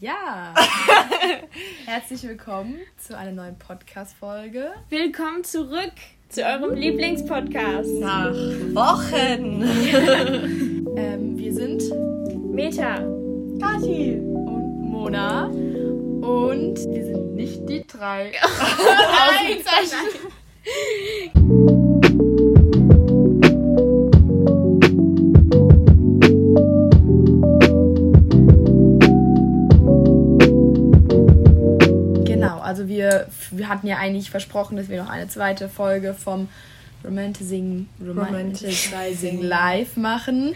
Ja, herzlich willkommen zu einer neuen Podcast-Folge. Willkommen zurück zu eurem Lieblingspodcast. Nach Wochen. Ähm, wir sind Meta. Kathi. und Mona und wir sind nicht die drei. Ausrufezeichen. Wir, wir hatten ja eigentlich versprochen, dass wir noch eine zweite Folge vom Romanticizing, Romanticizing Live machen.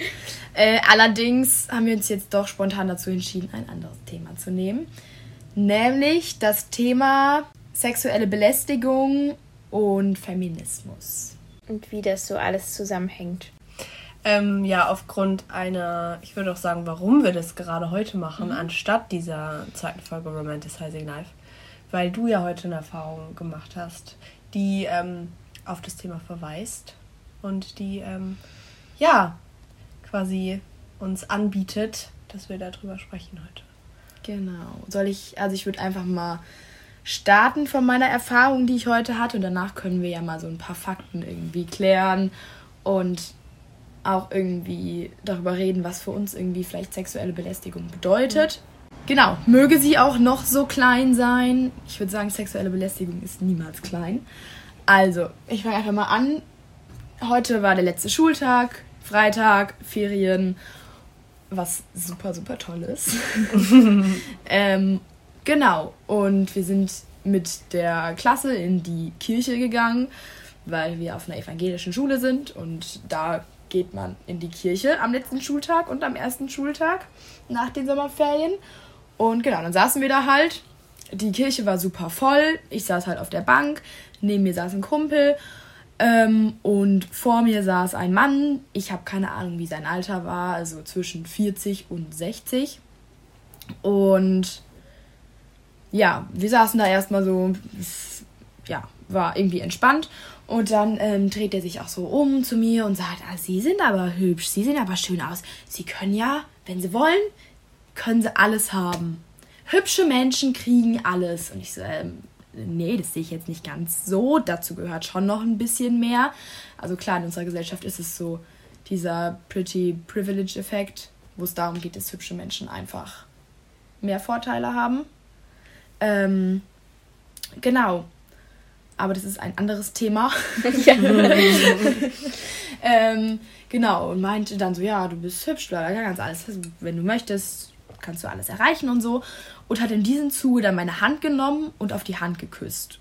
Äh, allerdings haben wir uns jetzt doch spontan dazu entschieden, ein anderes Thema zu nehmen. Nämlich das Thema sexuelle Belästigung und Feminismus. Und wie das so alles zusammenhängt. Ähm, ja, aufgrund einer, ich würde auch sagen, warum wir das gerade heute machen, anstatt dieser zweiten Folge Romanticizing Life. Weil du ja heute eine Erfahrung gemacht hast, die ähm, auf das Thema verweist und die, ähm, ja, quasi uns anbietet, dass wir darüber sprechen heute. Genau. Soll ich, also ich würde einfach mal starten von meiner Erfahrung, die ich heute hatte und danach können wir ja mal so ein paar Fakten irgendwie klären und auch irgendwie darüber reden, was für uns irgendwie vielleicht sexuelle Belästigung bedeutet. Genau, möge sie auch noch so klein sein. Ich würde sagen, sexuelle Belästigung ist niemals klein. Also, ich fange einfach mal an. Heute war der letzte Schultag, Freitag, Ferien, was super, super toll ist. ähm, genau, und wir sind mit der Klasse in die Kirche gegangen, weil wir auf einer evangelischen Schule sind und da geht man in die Kirche am letzten Schultag und am ersten Schultag nach den Sommerferien. Und genau, dann saßen wir da halt. Die Kirche war super voll. Ich saß halt auf der Bank. Neben mir saß ein Kumpel. Ähm, und vor mir saß ein Mann. Ich habe keine Ahnung, wie sein Alter war. Also zwischen 40 und 60. Und ja, wir saßen da erstmal so. Ja, war irgendwie entspannt. Und dann ähm, dreht er sich auch so um zu mir und sagt, ah, Sie sind aber hübsch, Sie sehen aber schön aus. Sie können ja, wenn Sie wollen, können Sie alles haben. Hübsche Menschen kriegen alles. Und ich so, ähm, nee, das sehe ich jetzt nicht ganz so. Dazu gehört schon noch ein bisschen mehr. Also klar, in unserer Gesellschaft ist es so dieser Pretty Privilege Effekt, wo es darum geht, dass hübsche Menschen einfach mehr Vorteile haben. Ähm, genau. Aber das ist ein anderes Thema. ähm, genau, und meinte dann so, ja, du bist hübsch, bla, ganz alles, wenn du möchtest, kannst du alles erreichen und so. Und hat in diesem Zuge dann meine Hand genommen und auf die Hand geküsst.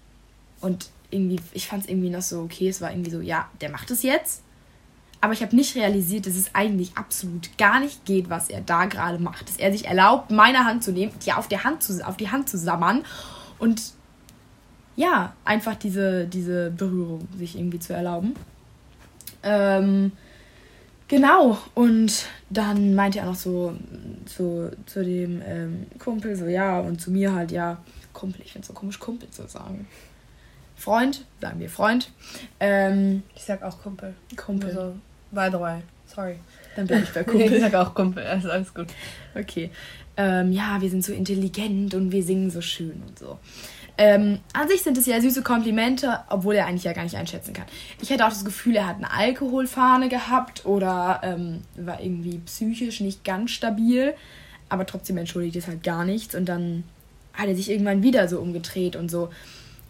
Und irgendwie, ich fand es irgendwie noch so, okay, es war irgendwie so, ja, der macht es jetzt. Aber ich habe nicht realisiert, dass es eigentlich absolut gar nicht geht, was er da gerade macht. Dass er sich erlaubt, meine Hand zu nehmen, die auf, der Hand zu, auf die Hand zu sammern und ja, einfach diese, diese Berührung sich irgendwie zu erlauben. Ähm, genau, und dann meinte er noch so zu, zu dem ähm, Kumpel, so ja, und zu mir halt, ja, Kumpel, ich finde es so komisch, Kumpel zu sagen. Freund, sagen wir Freund. Ähm, Ich sag auch Kumpel. Kumpel. Also, by the way, sorry. Dann bin ich bei Ich Kumpel. sag auch Kumpel, also alles gut. Okay. Ähm, ja, wir sind so intelligent und wir singen so schön und so. Ähm, an sich sind es ja süße Komplimente, obwohl er eigentlich ja gar nicht einschätzen kann. Ich hätte auch das Gefühl, er hat eine Alkoholfahne gehabt oder ähm, war irgendwie psychisch nicht ganz stabil, aber trotzdem entschuldigt es halt gar nichts. Und dann hat er sich irgendwann wieder so umgedreht und so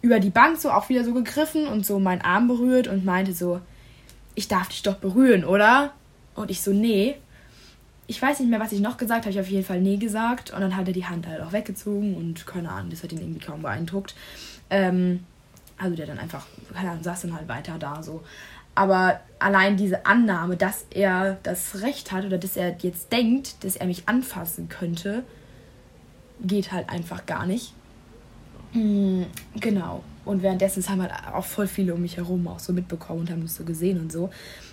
über die Bank so auch wieder so gegriffen und so meinen Arm berührt und meinte so, ich darf dich doch berühren, oder? Und ich so, nee ich weiß nicht mehr, was ich noch gesagt habe. Ich habe auf jeden Fall nee gesagt. Und dann hat er die Hand halt auch weggezogen und keine Ahnung, das hat ihn irgendwie kaum beeindruckt. Ähm, also der dann einfach, keine Ahnung, saß dann halt weiter da so. Aber allein diese Annahme, dass er das Recht hat oder dass er jetzt denkt, dass er mich anfassen könnte, geht halt einfach gar nicht. Mm, Genau. Und währenddessen haben halt auch voll viele um mich herum auch so mitbekommen und haben das so gesehen und so.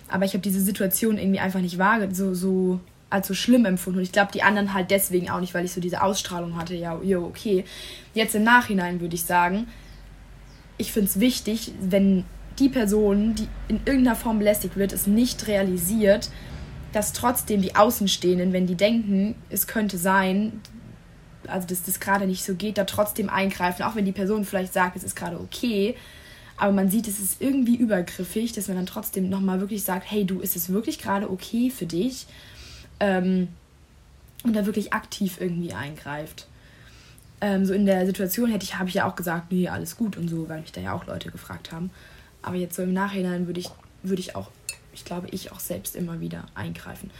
Aber ich habe diese Situation irgendwie einfach nicht wahr, so, so als so schlimm empfunden. Und ich glaube, die anderen halt deswegen auch nicht, weil ich so diese Ausstrahlung hatte. Ja, jo, okay. Jetzt im Nachhinein würde ich sagen, ich finde es wichtig, wenn die Person, die in irgendeiner Form belästigt wird, es nicht realisiert, dass trotzdem die Außenstehenden, wenn die denken, es könnte sein, also dass das gerade nicht so geht, da trotzdem eingreifen, auch wenn die Person vielleicht sagt, es ist gerade okay. Aber man sieht, es ist irgendwie übergriffig, dass man dann trotzdem nochmal wirklich sagt, hey, du, ist es wirklich gerade okay für dich? Ähm, und da wirklich aktiv irgendwie eingreift. Ähm, so in der Situation hätte ich, habe ich ja auch gesagt, nee, alles gut und so, weil mich da ja auch Leute gefragt haben. Aber jetzt so im Nachhinein würde ich, würde ich auch, ich glaube, ich auch selbst immer wieder eingreifen.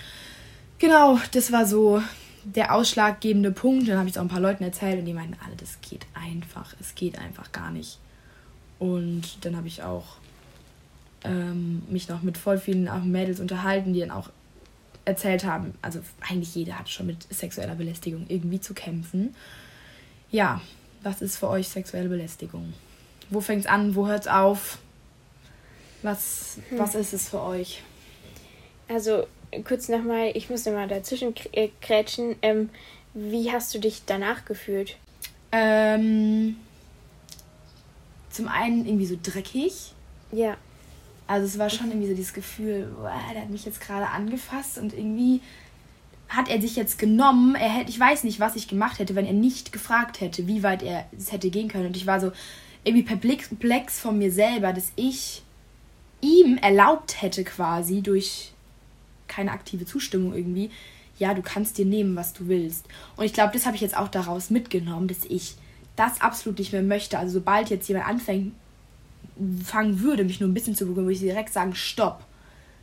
Genau, das war so der ausschlaggebende Punkt. Dann habe ich es auch ein paar Leuten erzählt und die meinten, alle, das geht einfach, es geht einfach gar nicht. Und dann habe ich auch ähm, mich noch mit voll vielen Mädels unterhalten, die dann auch erzählt haben, also eigentlich jeder hat schon mit sexueller Belästigung irgendwie zu kämpfen. Ja, was ist für euch sexuelle Belästigung? Wo fängt es an? Wo hört es auf? Was, hm. was ist es für euch? Also kurz nochmal, ich muss nochmal dazwischen äh, krätschen. Ähm, wie hast du dich danach gefühlt? Ähm, zum einen irgendwie so dreckig. Ja. Also es war schon irgendwie so dieses Gefühl, boah, der hat mich jetzt gerade angefasst und irgendwie hat er sich jetzt genommen. Er hätte, ich weiß nicht, was ich gemacht hätte, wenn er nicht gefragt hätte, wie weit er es hätte gehen können. Und ich war so irgendwie perplex von mir selber, dass ich ihm erlaubt hätte quasi durch keine aktive Zustimmung irgendwie, ja, du kannst dir nehmen, was du willst. Und ich glaube, das habe ich jetzt auch daraus mitgenommen, dass ich das absolut nicht mehr möchte. Also sobald jetzt jemand anfängt, fangen würde, mich nur ein bisschen zu berühren, würde ich direkt sagen, stopp.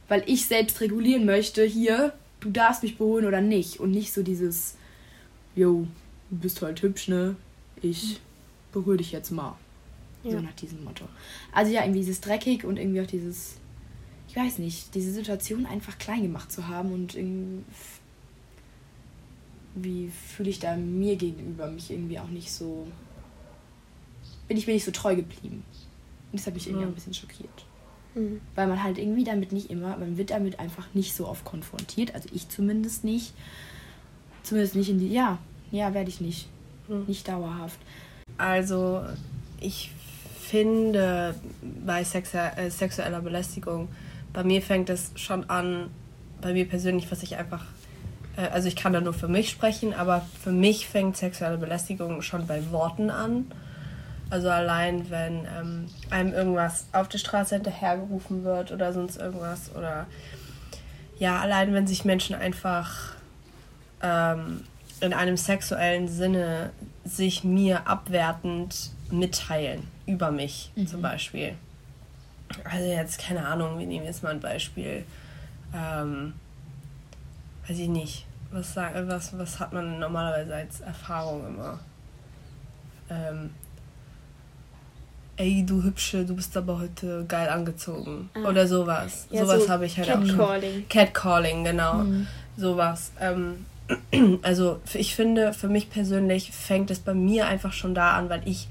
Weil ich selbst regulieren möchte, hier, du darfst mich berühren oder nicht. Und nicht so dieses, yo, du bist halt hübsch, ne? Ich berühre dich jetzt mal. Ja. So nach diesem Motto. Also ja, irgendwie dieses dreckig und irgendwie auch dieses ich weiß nicht, diese Situation einfach klein gemacht zu haben und irgendwie wie fühle ich da mir gegenüber mich irgendwie auch nicht so bin ich mir nicht so treu geblieben und das hat mich irgendwie auch ein bisschen schockiert mhm. weil man halt irgendwie damit nicht immer man wird damit einfach nicht so oft konfrontiert also ich zumindest nicht zumindest nicht in die ja ja werde ich nicht mhm. nicht dauerhaft also ich finde bei Sexu äh, sexueller Belästigung bei mir fängt es schon an, bei mir persönlich, was ich einfach, äh, also ich kann da nur für mich sprechen, aber für mich fängt sexuelle Belästigung schon bei Worten an. Also allein, wenn ähm, einem irgendwas auf der Straße hinterhergerufen wird oder sonst irgendwas. Oder ja, allein wenn sich Menschen einfach ähm, in einem sexuellen Sinne sich mir abwertend mitteilen über mich mhm. zum Beispiel also jetzt keine Ahnung, wir nehmen jetzt mal ein Beispiel. Ähm, weiß ich nicht. Was, was, was hat man normalerweise als Erfahrung immer? Ähm, ey, du Hübsche, du bist aber heute geil angezogen. Ah. Oder sowas. Ja, sowas so habe ich halt auch schon. Catcalling, genau. Mhm. Sowas. Ähm, also ich finde, für mich persönlich fängt es bei mir einfach schon da an, weil ich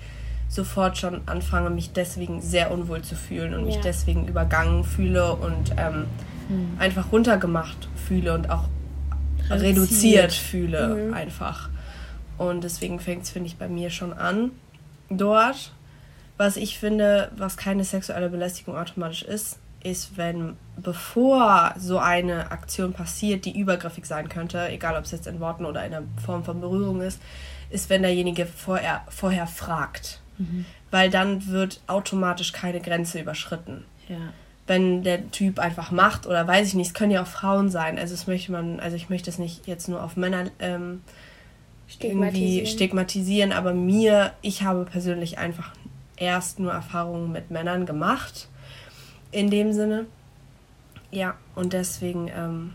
sofort schon anfange, mich deswegen sehr unwohl zu fühlen und ja. mich deswegen übergangen fühle und ähm, mhm. einfach runtergemacht fühle und auch reduziert, reduziert fühle mhm. einfach. Und deswegen fängt es, finde ich, bei mir schon an dort. Was ich finde, was keine sexuelle Belästigung automatisch ist, ist, wenn bevor so eine Aktion passiert, die übergriffig sein könnte, egal ob es jetzt in Worten oder in einer Form von Berührung ist, ist, wenn derjenige vorher, vorher fragt. Mhm. Weil dann wird automatisch keine Grenze überschritten. Ja. Wenn der Typ einfach macht oder weiß ich nicht, es können ja auch Frauen sein. Also es möchte man, also ich möchte es nicht jetzt nur auf Männer ähm, stigmatisieren. irgendwie stigmatisieren, aber mir, ich habe persönlich einfach erst nur Erfahrungen mit Männern gemacht. In dem Sinne. Ja, und deswegen ähm,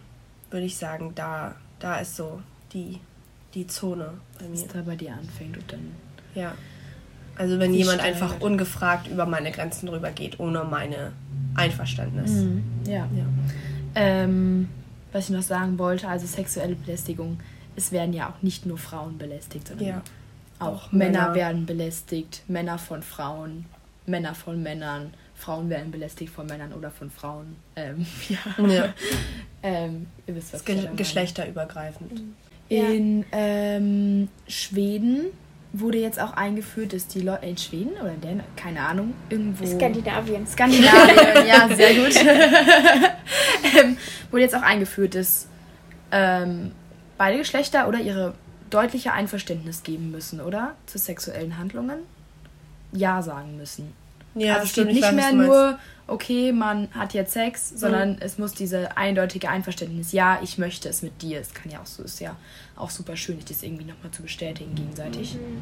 würde ich sagen, da, da ist so die, die Zone bei mir. Dass da bei dir anfängt und dann. Ja. Also wenn jemand einfach ungefragt über meine Grenzen drüber geht, ohne meine Einverständnis. Mhm. Ja. ja. Ähm, was ich noch sagen wollte, also sexuelle Belästigung, es werden ja auch nicht nur Frauen belästigt, sondern ja. Auch, auch Männer, Männer werden belästigt, Männer von Frauen, Männer von Männern, Frauen werden belästigt von Männern oder von Frauen. Ähm, ja. ja. ähm, ihr wisst, was Ge Geschlechterübergreifend. In ähm, Schweden wurde jetzt auch eingeführt, dass die Leute in Schweden oder in Dänemark, keine Ahnung, irgendwo. Skandinavien. Skandinavien, ja, sehr gut. ähm, wurde jetzt auch eingeführt, dass ähm, beide Geschlechter oder ihre deutlicher Einverständnis geben müssen, oder? Zu sexuellen Handlungen. Ja sagen müssen. Ja, also es steht nicht mehr nur, okay, man hat jetzt Sex, sondern mhm. es muss diese eindeutige Einverständnis, ja, ich möchte es mit dir. Es kann ja auch so, ist ja auch super schön, sich das irgendwie nochmal zu bestätigen gegenseitig. Mhm.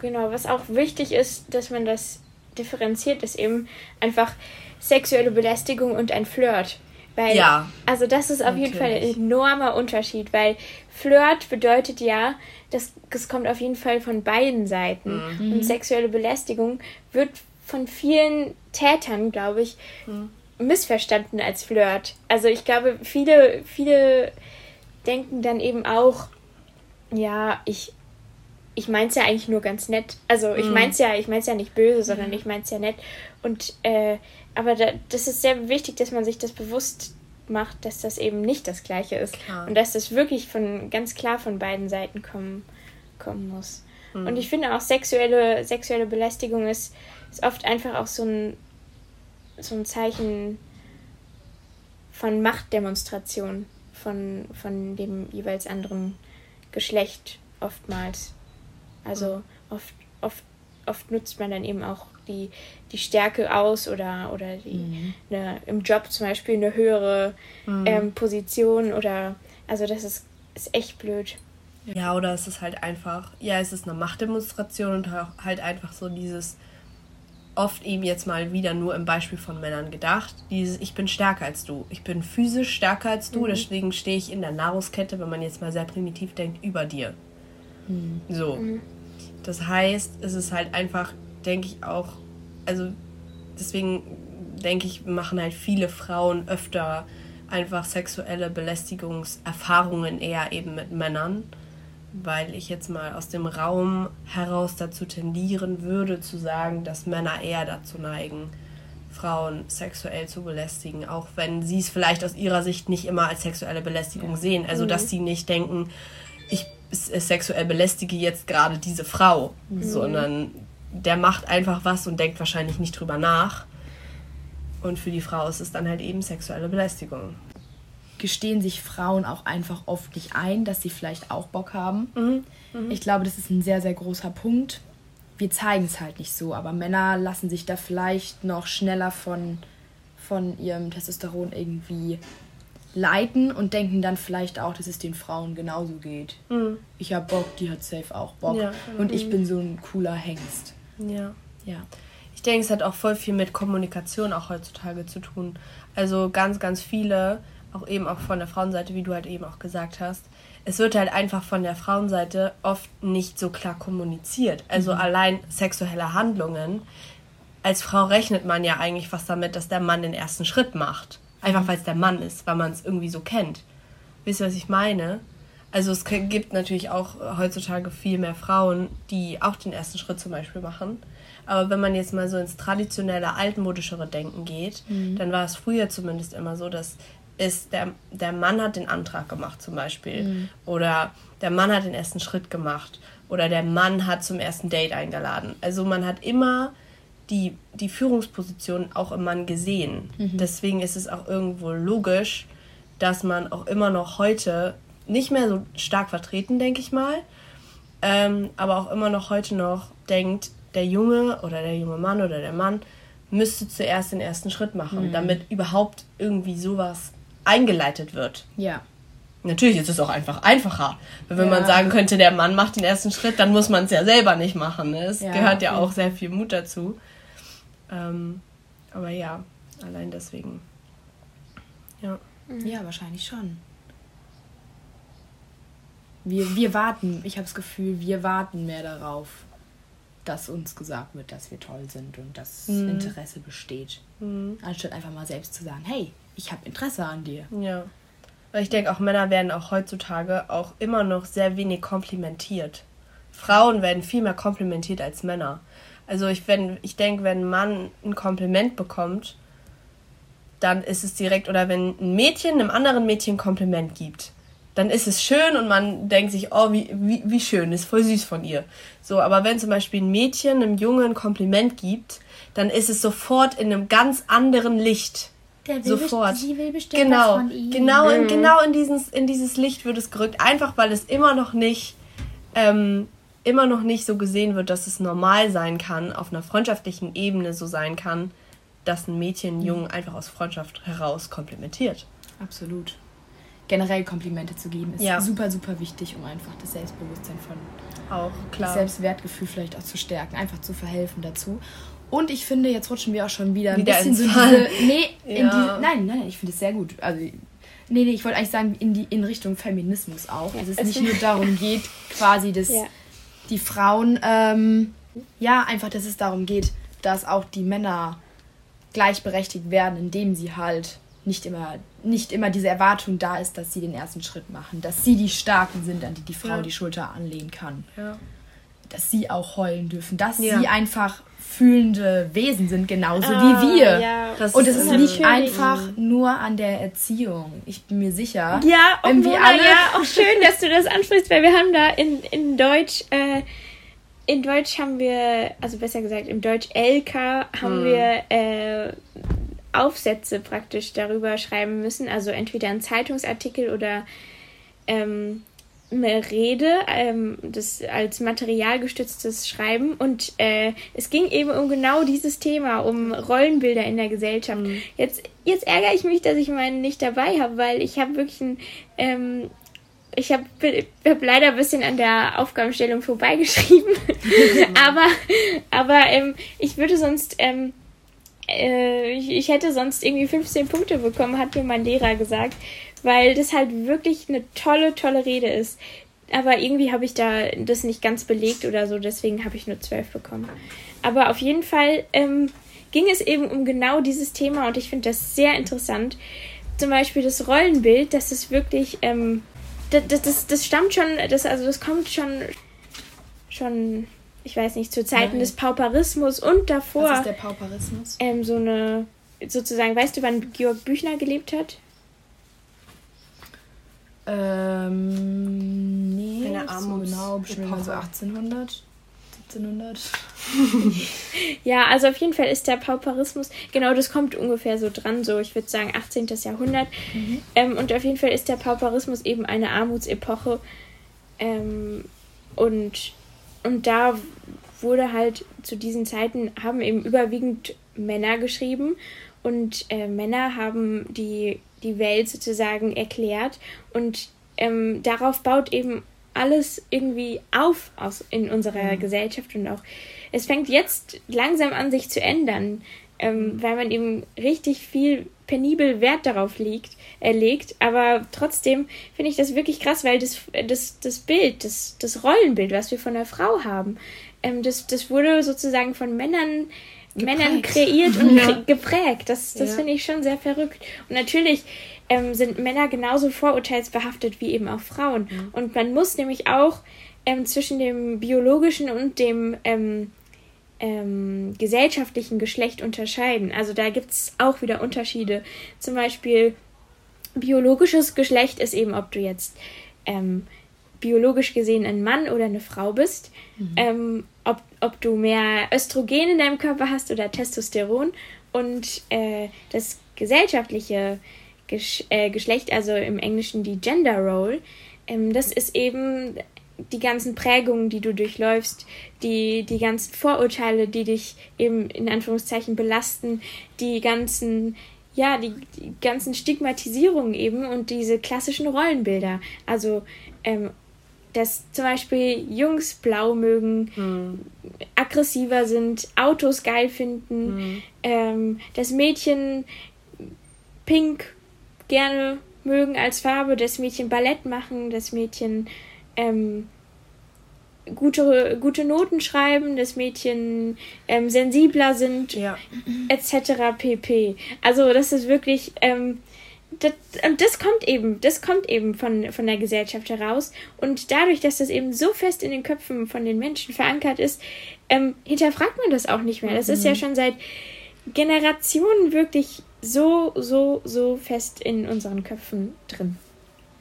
Genau, was auch wichtig ist, dass man das differenziert, ist eben einfach sexuelle Belästigung und ein Flirt. Weil, ja. Also das ist auf Natürlich. jeden Fall ein enormer Unterschied, weil Flirt bedeutet ja, das, das kommt auf jeden Fall von beiden Seiten. Mhm. Und sexuelle Belästigung wird von vielen Tätern, glaube ich, mhm. missverstanden als Flirt. Also ich glaube, viele, viele denken dann eben auch, ja, ich, ich es ja eigentlich nur ganz nett. Also ich mhm. mein's ja, ich mein's ja nicht böse, sondern mhm. ich mein's ja nett. Und äh, aber da, das ist sehr wichtig, dass man sich das bewusst macht, dass das eben nicht das Gleiche ist klar. und dass das wirklich von ganz klar von beiden Seiten kommen, kommen muss. Mhm. Und ich finde auch sexuelle sexuelle Belästigung ist, ist oft einfach auch so ein so ein Zeichen von Machtdemonstration von von dem jeweils anderen Geschlecht oftmals. Also mhm. oft oft oft nutzt man dann eben auch die, die Stärke aus oder, oder die, mhm. eine, im Job zum Beispiel eine höhere mhm. ähm, Position oder also das ist, ist echt blöd. Ja, oder es ist halt einfach, ja, es ist eine Machtdemonstration und halt einfach so dieses, oft eben jetzt mal wieder nur im Beispiel von Männern gedacht, dieses ich bin stärker als du, ich bin physisch stärker als du, mhm. deswegen stehe ich in der Nahrungskette, wenn man jetzt mal sehr primitiv denkt, über dir. Mhm. So. Das heißt, es ist halt einfach denke ich auch, also deswegen denke ich, machen halt viele Frauen öfter einfach sexuelle Belästigungserfahrungen eher eben mit Männern, weil ich jetzt mal aus dem Raum heraus dazu tendieren würde zu sagen, dass Männer eher dazu neigen, Frauen sexuell zu belästigen, auch wenn sie es vielleicht aus ihrer Sicht nicht immer als sexuelle Belästigung ja. sehen. Also dass mhm. sie nicht denken, ich sexuell belästige jetzt gerade diese Frau, mhm. sondern der macht einfach was und denkt wahrscheinlich nicht drüber nach. Und für die Frau ist es dann halt eben sexuelle Belästigung. Gestehen sich Frauen auch einfach oft nicht ein, dass sie vielleicht auch Bock haben. Mhm. Mhm. Ich glaube, das ist ein sehr, sehr großer Punkt. Wir zeigen es halt nicht so, aber Männer lassen sich da vielleicht noch schneller von, von ihrem Testosteron irgendwie leiten und denken dann vielleicht auch, dass es den Frauen genauso geht. Mhm. Ich hab Bock, die hat safe auch Bock. Ja. Und ich mhm. bin so ein cooler Hengst. Ja. Ja. Ich denke, es hat auch voll viel mit Kommunikation auch heutzutage zu tun. Also ganz, ganz viele, auch eben auch von der Frauenseite, wie du halt eben auch gesagt hast, es wird halt einfach von der Frauenseite oft nicht so klar kommuniziert. Also mhm. allein sexuelle Handlungen. Als Frau rechnet man ja eigentlich fast damit, dass der Mann den ersten Schritt macht. Einfach weil es der Mann ist, weil man es irgendwie so kennt. Wisst ihr, was ich meine? Also es gibt natürlich auch heutzutage viel mehr Frauen, die auch den ersten Schritt zum Beispiel machen. Aber wenn man jetzt mal so ins traditionelle, altmodischere Denken geht, mhm. dann war es früher zumindest immer so, dass es der, der Mann hat den Antrag gemacht zum Beispiel. Mhm. Oder der Mann hat den ersten Schritt gemacht. Oder der Mann hat zum ersten Date eingeladen. Also man hat immer die, die Führungsposition auch im Mann gesehen. Mhm. Deswegen ist es auch irgendwo logisch, dass man auch immer noch heute nicht mehr so stark vertreten, denke ich mal. Ähm, aber auch immer noch heute noch denkt, der Junge oder der junge Mann oder der Mann müsste zuerst den ersten Schritt machen, mhm. damit überhaupt irgendwie sowas eingeleitet wird. Ja. Natürlich ist es auch einfach einfacher. Wenn ja. man sagen könnte, der Mann macht den ersten Schritt, dann muss man es ja selber nicht machen. Ne? Es ja, gehört ja auch sehr viel Mut dazu. Ähm, aber ja, allein deswegen. Ja. Ja, wahrscheinlich schon wir, wir warten, ich habe das Gefühl, wir warten mehr darauf, dass uns gesagt wird, dass wir toll sind und dass mhm. Interesse besteht. Mhm. Anstatt einfach mal selbst zu sagen, hey, ich habe Interesse an dir. Ja. Weil ich denke, auch Männer werden auch heutzutage auch immer noch sehr wenig komplimentiert. Frauen werden viel mehr komplimentiert als Männer. Also ich, ich denke, wenn ein Mann ein Kompliment bekommt, dann ist es direkt, oder wenn ein Mädchen einem anderen Mädchen ein Kompliment gibt, dann ist es schön und man denkt sich, oh, wie, wie, wie schön, ist voll süß von ihr. So, aber wenn zum Beispiel ein Mädchen einem Jungen ein Kompliment gibt, dann ist es sofort in einem ganz anderen Licht. Der will sofort. Sie will bestimmt genau, was von ihm. Genau, in, mhm. genau in dieses, in dieses Licht wird es gerückt, einfach weil es immer noch nicht ähm, immer noch nicht so gesehen wird, dass es normal sein kann, auf einer freundschaftlichen Ebene so sein kann, dass ein Mädchen einen Jungen einfach aus Freundschaft heraus komplimentiert. Absolut. Generell Komplimente zu geben ist ja. super, super wichtig, um einfach das Selbstbewusstsein von auch klar. Das Selbstwertgefühl vielleicht auch zu stärken, einfach zu verhelfen dazu. Und ich finde, jetzt rutschen wir auch schon wieder ein wieder bisschen so diese. Nee, ja. in die, nein, nein, ich finde es sehr gut. Also Nee, nee, ich wollte eigentlich sagen, in, die, in Richtung Feminismus auch. Ja, dass es nicht nur darum geht, quasi, dass ja. Die Frauen, ähm, ja, einfach, dass es darum geht, dass auch die Männer gleichberechtigt werden, indem sie halt nicht immer, nicht immer diese Erwartung da ist, dass sie den ersten Schritt machen, dass sie die Starken sind, an die die Frau ja. die Schulter anlehnen kann. Ja. Dass sie auch heulen dürfen, dass sie einfach fühlende Wesen sind, genauso ah, wie wir. Ja, und es ist nicht einfach nur an der Erziehung. Ich bin mir sicher. Ja, wenn wir alle ja, auch schön, dass du das ansprichst, weil wir haben da in, in Deutsch, äh, in Deutsch haben wir, also besser gesagt, im Deutsch LK haben hm. wir äh, Aufsätze praktisch darüber schreiben müssen. Also entweder ein Zeitungsartikel oder ähm, Rede, ähm, das als materialgestütztes Schreiben und äh, es ging eben um genau dieses Thema, um Rollenbilder in der Gesellschaft. Mhm. Jetzt, jetzt ärgere ich mich, dass ich meinen nicht dabei habe, weil ich habe wirklich ein, ähm, ich habe hab leider ein bisschen an der Aufgabenstellung vorbeigeschrieben, aber, aber ähm, ich würde sonst, ähm, äh, ich, ich hätte sonst irgendwie 15 Punkte bekommen, hat mir mein Lehrer gesagt weil das halt wirklich eine tolle, tolle Rede ist. Aber irgendwie habe ich da das nicht ganz belegt oder so, deswegen habe ich nur zwölf bekommen. Aber auf jeden Fall ähm, ging es eben um genau dieses Thema und ich finde das sehr interessant. Zum Beispiel das Rollenbild, das ist wirklich, ähm, das, das, das stammt schon, das, also das kommt schon, schon, ich weiß nicht, zu Zeiten Nein. des Pauperismus und davor. Was ist der Pauperismus? Ähm, so eine, sozusagen, weißt du, wann Georg Büchner gelebt hat? Ähm, nee, Eine Armut. So genau, bestimmt so 1800. 1700. ja, also auf jeden Fall ist der Pauperismus, genau, das kommt ungefähr so dran, so ich würde sagen 18. Jahrhundert. Mhm. Ähm, und auf jeden Fall ist der Pauperismus eben eine Armutsepoche. Ähm, und, und da wurde halt zu diesen Zeiten, haben eben überwiegend Männer geschrieben und äh, Männer haben die die Welt sozusagen erklärt und ähm, darauf baut eben alles irgendwie auf aus, in unserer mhm. Gesellschaft und auch es fängt jetzt langsam an sich zu ändern, ähm, mhm. weil man eben richtig viel penibel Wert darauf liegt, äh, legt. Aber trotzdem finde ich das wirklich krass, weil das, das, das Bild, das, das Rollenbild, was wir von der Frau haben, ähm, das, das wurde sozusagen von Männern Geprägt. Männern kreiert und ja. geprägt. Das, das ja. finde ich schon sehr verrückt. Und natürlich ähm, sind Männer genauso vorurteilsbehaftet wie eben auch Frauen. Mhm. Und man muss nämlich auch ähm, zwischen dem biologischen und dem ähm, ähm gesellschaftlichen Geschlecht unterscheiden. Also da gibt es auch wieder Unterschiede. Zum Beispiel biologisches Geschlecht ist eben, ob du jetzt ähm, biologisch gesehen ein Mann oder eine Frau bist, mhm. ähm, ob, ob du mehr Östrogen in deinem Körper hast oder Testosteron und äh, das gesellschaftliche Gesch äh, Geschlecht, also im Englischen die Gender Role, ähm, das ist eben die ganzen Prägungen, die du durchläufst, die, die ganzen Vorurteile, die dich eben in Anführungszeichen belasten, die ganzen, ja, die, die ganzen Stigmatisierungen eben und diese klassischen Rollenbilder. Also, ähm, dass zum Beispiel Jungs blau mögen, hm. aggressiver sind, Autos geil finden, hm. ähm, dass Mädchen pink gerne mögen als Farbe, dass Mädchen Ballett machen, dass Mädchen ähm, gute, gute Noten schreiben, dass Mädchen ähm, sensibler sind, ja. etc. pp. Also das ist wirklich, ähm, das, und das kommt eben, das kommt eben von, von der Gesellschaft heraus. Und dadurch, dass das eben so fest in den Köpfen von den Menschen verankert ist, ähm, hinterfragt man das auch nicht mehr. Das mhm. ist ja mhm. schon seit Generationen wirklich so, so, so fest in unseren Köpfen drin.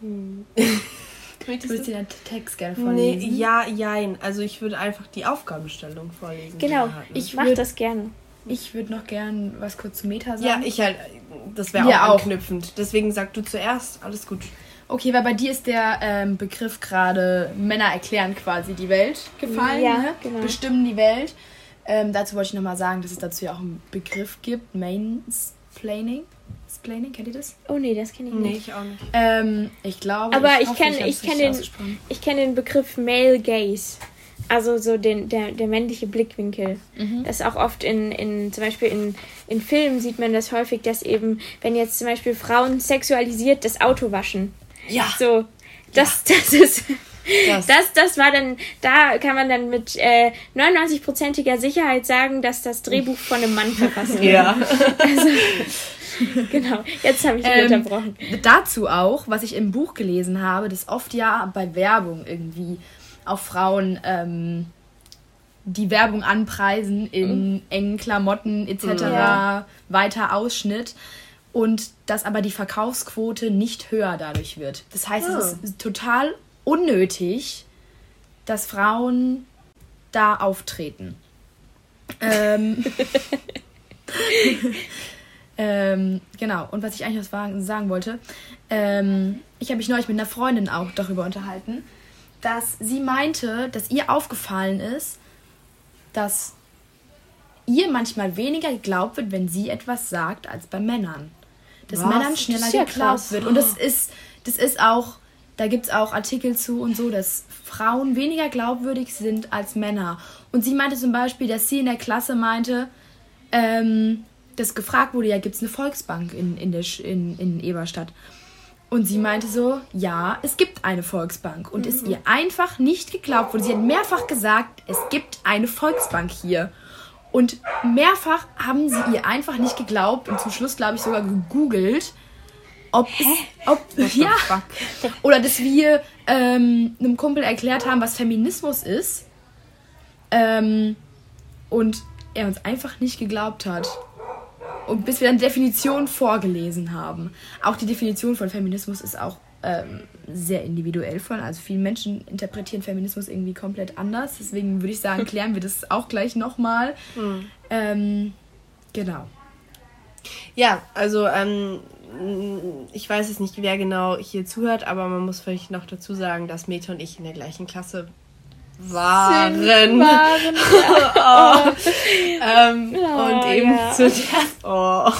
Hm. Du würdest dir den Text gerne vorlesen? Nee, ja, jein. Also ich würde einfach die Aufgabenstellung vorlesen. Genau, ich mache das gerne. Ich würde noch gern was kurz zu Meta sagen. Ja, ich halt, das wäre ja, auch anknüpfend. Deswegen sag du zuerst, alles gut. Okay, weil bei dir ist der ähm, Begriff gerade Männer erklären quasi die Welt gefallen. Ja, ne? genau. Bestimmen die Welt. Ähm, dazu wollte ich nochmal sagen, dass es dazu ja auch einen Begriff gibt, Mainsplaining. Splaining, kennt ihr das? Oh nee, das kenne ich nicht. Nee, ich auch nicht. Ähm, ich glaube, Aber ich, ich kenne ich kenn den, kenn den Begriff Male Gaze. Also so den, der, der männliche Blickwinkel. Mhm. Das ist auch oft in, in zum Beispiel in, in Filmen sieht man das häufig, dass eben, wenn jetzt zum Beispiel Frauen sexualisiert das Auto waschen. Ja. So, das, ja. das ist. Das. das, das war dann, da kann man dann mit äh, 99%iger Sicherheit sagen, dass das Drehbuch von einem Mann verfasst wurde. Ja. Also, genau, jetzt habe ich dich ähm, unterbrochen. Dazu auch, was ich im Buch gelesen habe, dass oft ja bei Werbung irgendwie auch Frauen ähm, die Werbung anpreisen in mhm. engen Klamotten etc., ja. weiter Ausschnitt und dass aber die Verkaufsquote nicht höher dadurch wird. Das heißt, oh. es ist total unnötig, dass Frauen da auftreten. Ähm, ähm, genau, und was ich eigentlich noch sagen wollte, ähm, ich habe mich neulich mit einer Freundin auch darüber unterhalten, dass sie meinte, dass ihr aufgefallen ist, dass ihr manchmal weniger geglaubt wird, wenn sie etwas sagt, als bei Männern. Dass Was? Männern schneller das ja geglaubt krass. wird. Und das ist, das ist auch, da gibt es auch Artikel zu und so, dass Frauen weniger glaubwürdig sind als Männer. Und sie meinte zum Beispiel, dass sie in der Klasse meinte, ähm, dass gefragt wurde, ja, gibt es eine Volksbank in, in, der, in, in Eberstadt? Und sie meinte so, ja, es gibt eine Volksbank. Und mhm. es ihr einfach nicht geglaubt wurde. Sie hat mehrfach gesagt, es gibt eine Volksbank hier. Und mehrfach haben sie ihr einfach nicht geglaubt und zum Schluss, glaube ich, sogar gegoogelt, ob Hä? es, ob, ja, oder dass wir ähm, einem Kumpel erklärt haben, was Feminismus ist. Ähm, und er uns einfach nicht geglaubt hat. Und bis wir dann Definition vorgelesen haben. Auch die Definition von Feminismus ist auch ähm, sehr individuell von. Also viele Menschen interpretieren Feminismus irgendwie komplett anders. Deswegen würde ich sagen, klären wir das auch gleich nochmal. Mhm. Ähm, genau. Ja, also ähm, ich weiß jetzt nicht, wer genau hier zuhört, aber man muss vielleicht noch dazu sagen, dass Meta und ich in der gleichen Klasse waren. waren ja. oh. ähm, oh, und eben ja. zu der oh,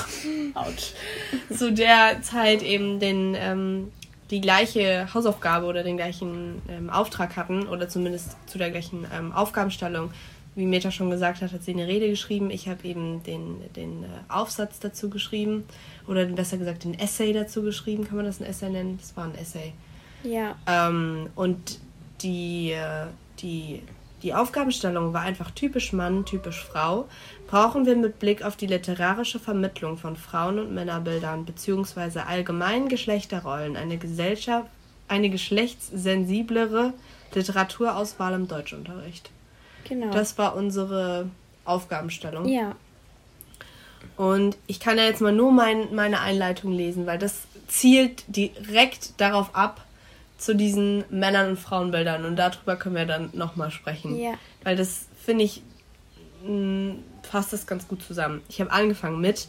ouch, zu der Zeit eben den ähm, die gleiche Hausaufgabe oder den gleichen ähm, Auftrag hatten oder zumindest zu der gleichen ähm, Aufgabenstellung. Wie Meta schon gesagt hat, hat sie eine Rede geschrieben. Ich habe eben den, den äh, Aufsatz dazu geschrieben oder besser gesagt den Essay dazu geschrieben. Kann man das ein Essay nennen? Das war ein Essay. Ja. Ähm, und die, äh, die, die Aufgabenstellung war einfach typisch Mann, typisch Frau. Brauchen wir mit Blick auf die literarische Vermittlung von Frauen- und Männerbildern bzw. allgemeinen Geschlechterrollen eine Gesellschaft, eine geschlechtssensiblere Literaturauswahl im Deutschunterricht. Genau. Das war unsere Aufgabenstellung. Ja. Und ich kann ja jetzt mal nur mein, meine Einleitung lesen, weil das zielt direkt darauf ab, zu diesen Männern- und Frauenbildern. Und darüber können wir dann nochmal sprechen. Ja. Weil das, finde ich, mh, fasst das ganz gut zusammen. Ich habe angefangen mit.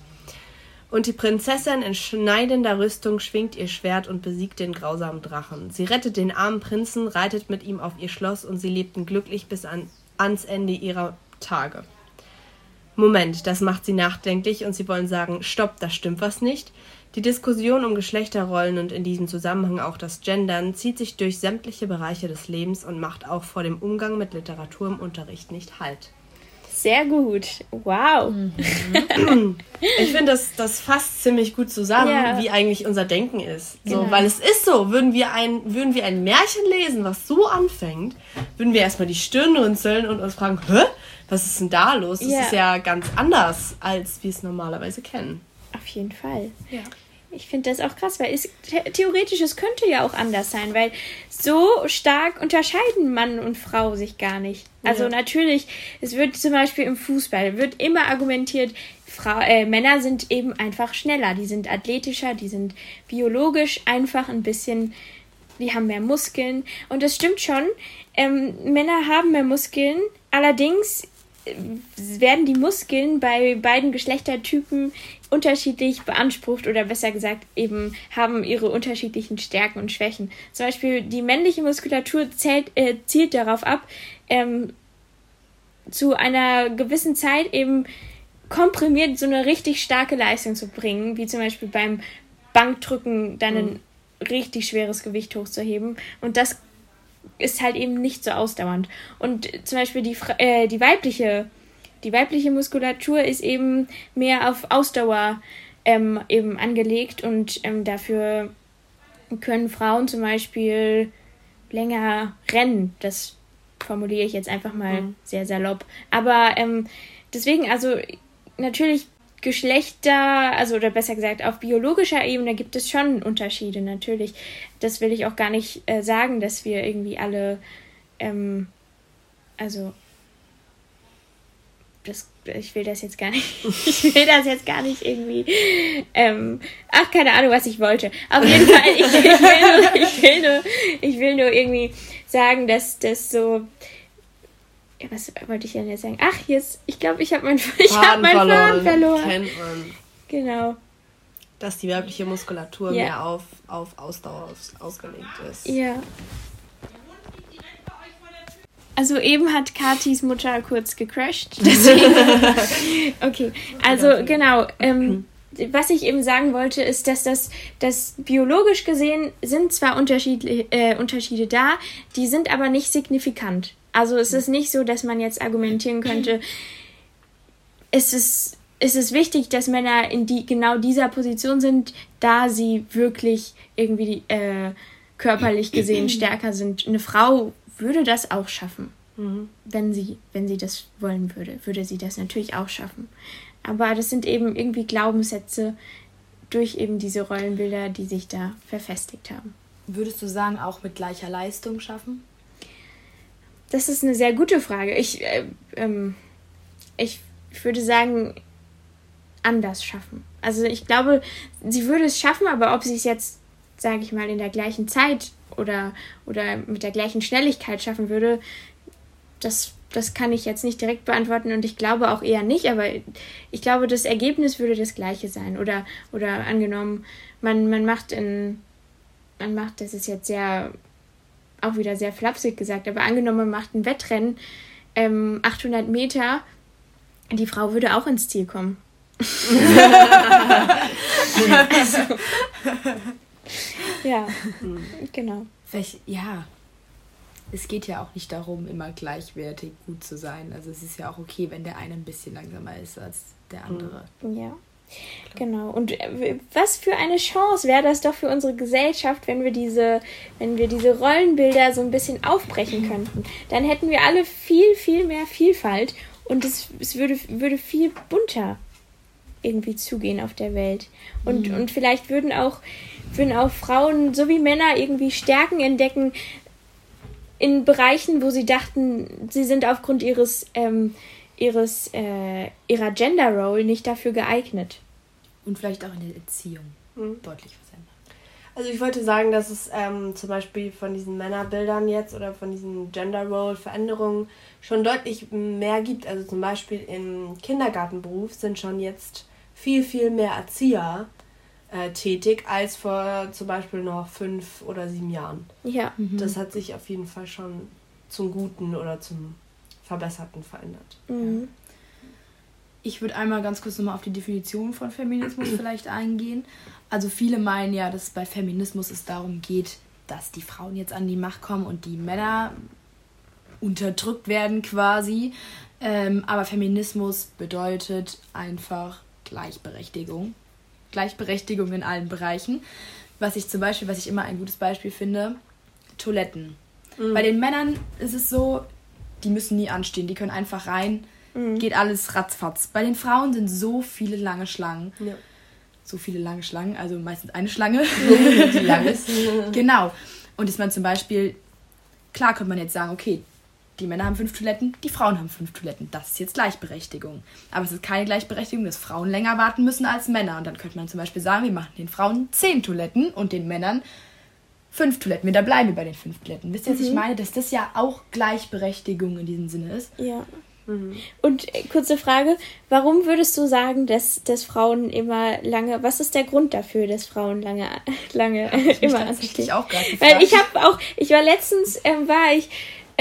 Und die Prinzessin in schneidender Rüstung schwingt ihr Schwert und besiegt den grausamen Drachen. Sie rettet den armen Prinzen, reitet mit ihm auf ihr Schloss und sie lebten glücklich bis an, ans Ende ihrer Tage. Moment, das macht sie nachdenklich und sie wollen sagen, stopp, da stimmt was nicht. Die Diskussion um Geschlechterrollen und in diesem Zusammenhang auch das Gendern zieht sich durch sämtliche Bereiche des Lebens und macht auch vor dem Umgang mit Literatur im Unterricht nicht Halt. Sehr gut. Wow. Mhm. Ich finde, das, das fasst ziemlich gut zusammen, ja. wie eigentlich unser Denken ist. So, genau. Weil es ist so, würden wir, ein, würden wir ein Märchen lesen, was so anfängt, würden wir erstmal die Stirn runzeln und uns fragen, hä? Was ist denn da los? Das ja. ist ja ganz anders, als wir es normalerweise kennen. Auf jeden Fall. Ja. Ich finde das auch krass, weil es theoretisch, es könnte ja auch anders sein, weil so stark unterscheiden Mann und Frau sich gar nicht. Also ja. natürlich, es wird zum Beispiel im Fußball, wird immer argumentiert, Frau, äh, Männer sind eben einfach schneller, die sind athletischer, die sind biologisch einfach ein bisschen, die haben mehr Muskeln. Und das stimmt schon, ähm, Männer haben mehr Muskeln, allerdings werden die Muskeln bei beiden Geschlechtertypen unterschiedlich beansprucht oder besser gesagt eben haben ihre unterschiedlichen Stärken und Schwächen. Zum Beispiel die männliche Muskulatur zählt, äh, zielt darauf ab, ähm, zu einer gewissen Zeit eben komprimiert so eine richtig starke Leistung zu bringen, wie zum Beispiel beim Bankdrücken dann ein mhm. richtig schweres Gewicht hochzuheben. Und das ist halt eben nicht so ausdauernd. Und zum Beispiel die, äh, die weibliche, die weibliche Muskulatur ist eben mehr auf Ausdauer ähm, eben angelegt und ähm, dafür können Frauen zum Beispiel länger rennen. Das formuliere ich jetzt einfach mal mhm. sehr salopp. Aber ähm, deswegen, also natürlich Geschlechter, also oder besser gesagt, auf biologischer Ebene gibt es schon Unterschiede, natürlich. Das will ich auch gar nicht äh, sagen, dass wir irgendwie alle, ähm, also, das, ich will das jetzt gar nicht, ich will das jetzt gar nicht irgendwie, ähm, ach, keine Ahnung, was ich wollte. Auf jeden Fall, ich, ich, will, nur, ich, will, nur, ich will nur irgendwie sagen, dass das so, ja, was wollte ich denn jetzt sagen? Ach, jetzt, ich glaube, ich habe mein, ich hab meinen Faden verloren. Kennt man. Genau. Dass die weibliche Muskulatur ja. mehr auf, auf Ausdauer aus, ausgelegt ist. Ja. Also eben hat Katis Mutter kurz gecrashed. Deswegen. okay, also genau. Ähm, was ich eben sagen wollte, ist, dass das, dass biologisch gesehen sind zwar Unterschiede, äh, Unterschiede da, die sind aber nicht signifikant. Also es ist nicht so, dass man jetzt argumentieren könnte, es ist, es ist wichtig, dass Männer in die genau dieser Position sind, da sie wirklich irgendwie äh, körperlich gesehen stärker sind. Eine Frau würde das auch schaffen. Mhm. Wenn sie, wenn sie das wollen würde, würde sie das natürlich auch schaffen. Aber das sind eben irgendwie Glaubenssätze durch eben diese Rollenbilder, die sich da verfestigt haben. Würdest du sagen, auch mit gleicher Leistung schaffen? Das ist eine sehr gute Frage. Ich, äh, ähm, ich würde sagen, anders schaffen. Also ich glaube, sie würde es schaffen, aber ob sie es jetzt, sage ich mal, in der gleichen Zeit oder, oder mit der gleichen Schnelligkeit schaffen würde, das, das kann ich jetzt nicht direkt beantworten und ich glaube auch eher nicht, aber ich glaube, das Ergebnis würde das gleiche sein. Oder, oder angenommen, man, man macht in, man macht, das ist jetzt sehr auch wieder sehr flapsig gesagt, aber angenommen, man macht ein Wettrennen, ähm, 800 Meter, die Frau würde auch ins Ziel kommen. also, ja, genau. Vielleicht, ja, es geht ja auch nicht darum, immer gleichwertig gut zu sein. Also es ist ja auch okay, wenn der eine ein bisschen langsamer ist als der andere. Ja. Genau. Und äh, was für eine Chance wäre das doch für unsere Gesellschaft, wenn wir diese, wenn wir diese Rollenbilder so ein bisschen aufbrechen könnten. Dann hätten wir alle viel, viel mehr Vielfalt und es, es würde, würde viel bunter irgendwie zugehen auf der Welt. Und, mhm. und vielleicht würden auch, würden auch Frauen so wie Männer irgendwie Stärken entdecken in Bereichen, wo sie dachten, sie sind aufgrund ihres ähm, ihres, äh, ihrer Gender Role nicht dafür geeignet. Und vielleicht auch in der Erziehung mhm. deutlich was ändern. Also ich wollte sagen, dass es ähm, zum Beispiel von diesen Männerbildern jetzt oder von diesen Gender Role Veränderungen schon deutlich mehr gibt. Also zum Beispiel im Kindergartenberuf sind schon jetzt viel, viel mehr Erzieher äh, tätig als vor zum Beispiel noch fünf oder sieben Jahren. Ja. Mhm. Das hat sich auf jeden Fall schon zum Guten oder zum Verbesserten verändert. Mhm. Ich würde einmal ganz kurz nochmal auf die Definition von Feminismus vielleicht eingehen. Also viele meinen ja, dass bei Feminismus es darum geht, dass die Frauen jetzt an die Macht kommen und die Männer unterdrückt werden quasi. Ähm, aber Feminismus bedeutet einfach Gleichberechtigung. Gleichberechtigung in allen Bereichen. Was ich zum Beispiel, was ich immer ein gutes Beispiel finde, Toiletten. Mhm. Bei den Männern ist es so, die müssen nie anstehen, die können einfach rein, mhm. geht alles ratzfatz. Bei den Frauen sind so viele lange Schlangen. Ja. So viele lange Schlangen, also meistens eine Schlange, die lang ist. genau. Und ist man zum Beispiel, klar könnte man jetzt sagen, okay, die Männer haben fünf Toiletten, die Frauen haben fünf Toiletten. Das ist jetzt Gleichberechtigung. Aber es ist keine Gleichberechtigung, dass Frauen länger warten müssen als Männer. Und dann könnte man zum Beispiel sagen, wir machen den Frauen zehn Toiletten und den Männern fünf Toiletten. Wir da bleiben wir bei den fünf Toiletten. Wisst ihr, was mhm. ich meine? Dass das ja auch Gleichberechtigung in diesem Sinne ist. Ja. Mhm. Und äh, kurze Frage, warum würdest du sagen, dass, dass Frauen immer lange, was ist der Grund dafür, dass Frauen lange, lange ich immer anstehen? Ich auch gerade Weil ich habe auch, ich war letztens, ähm, war ich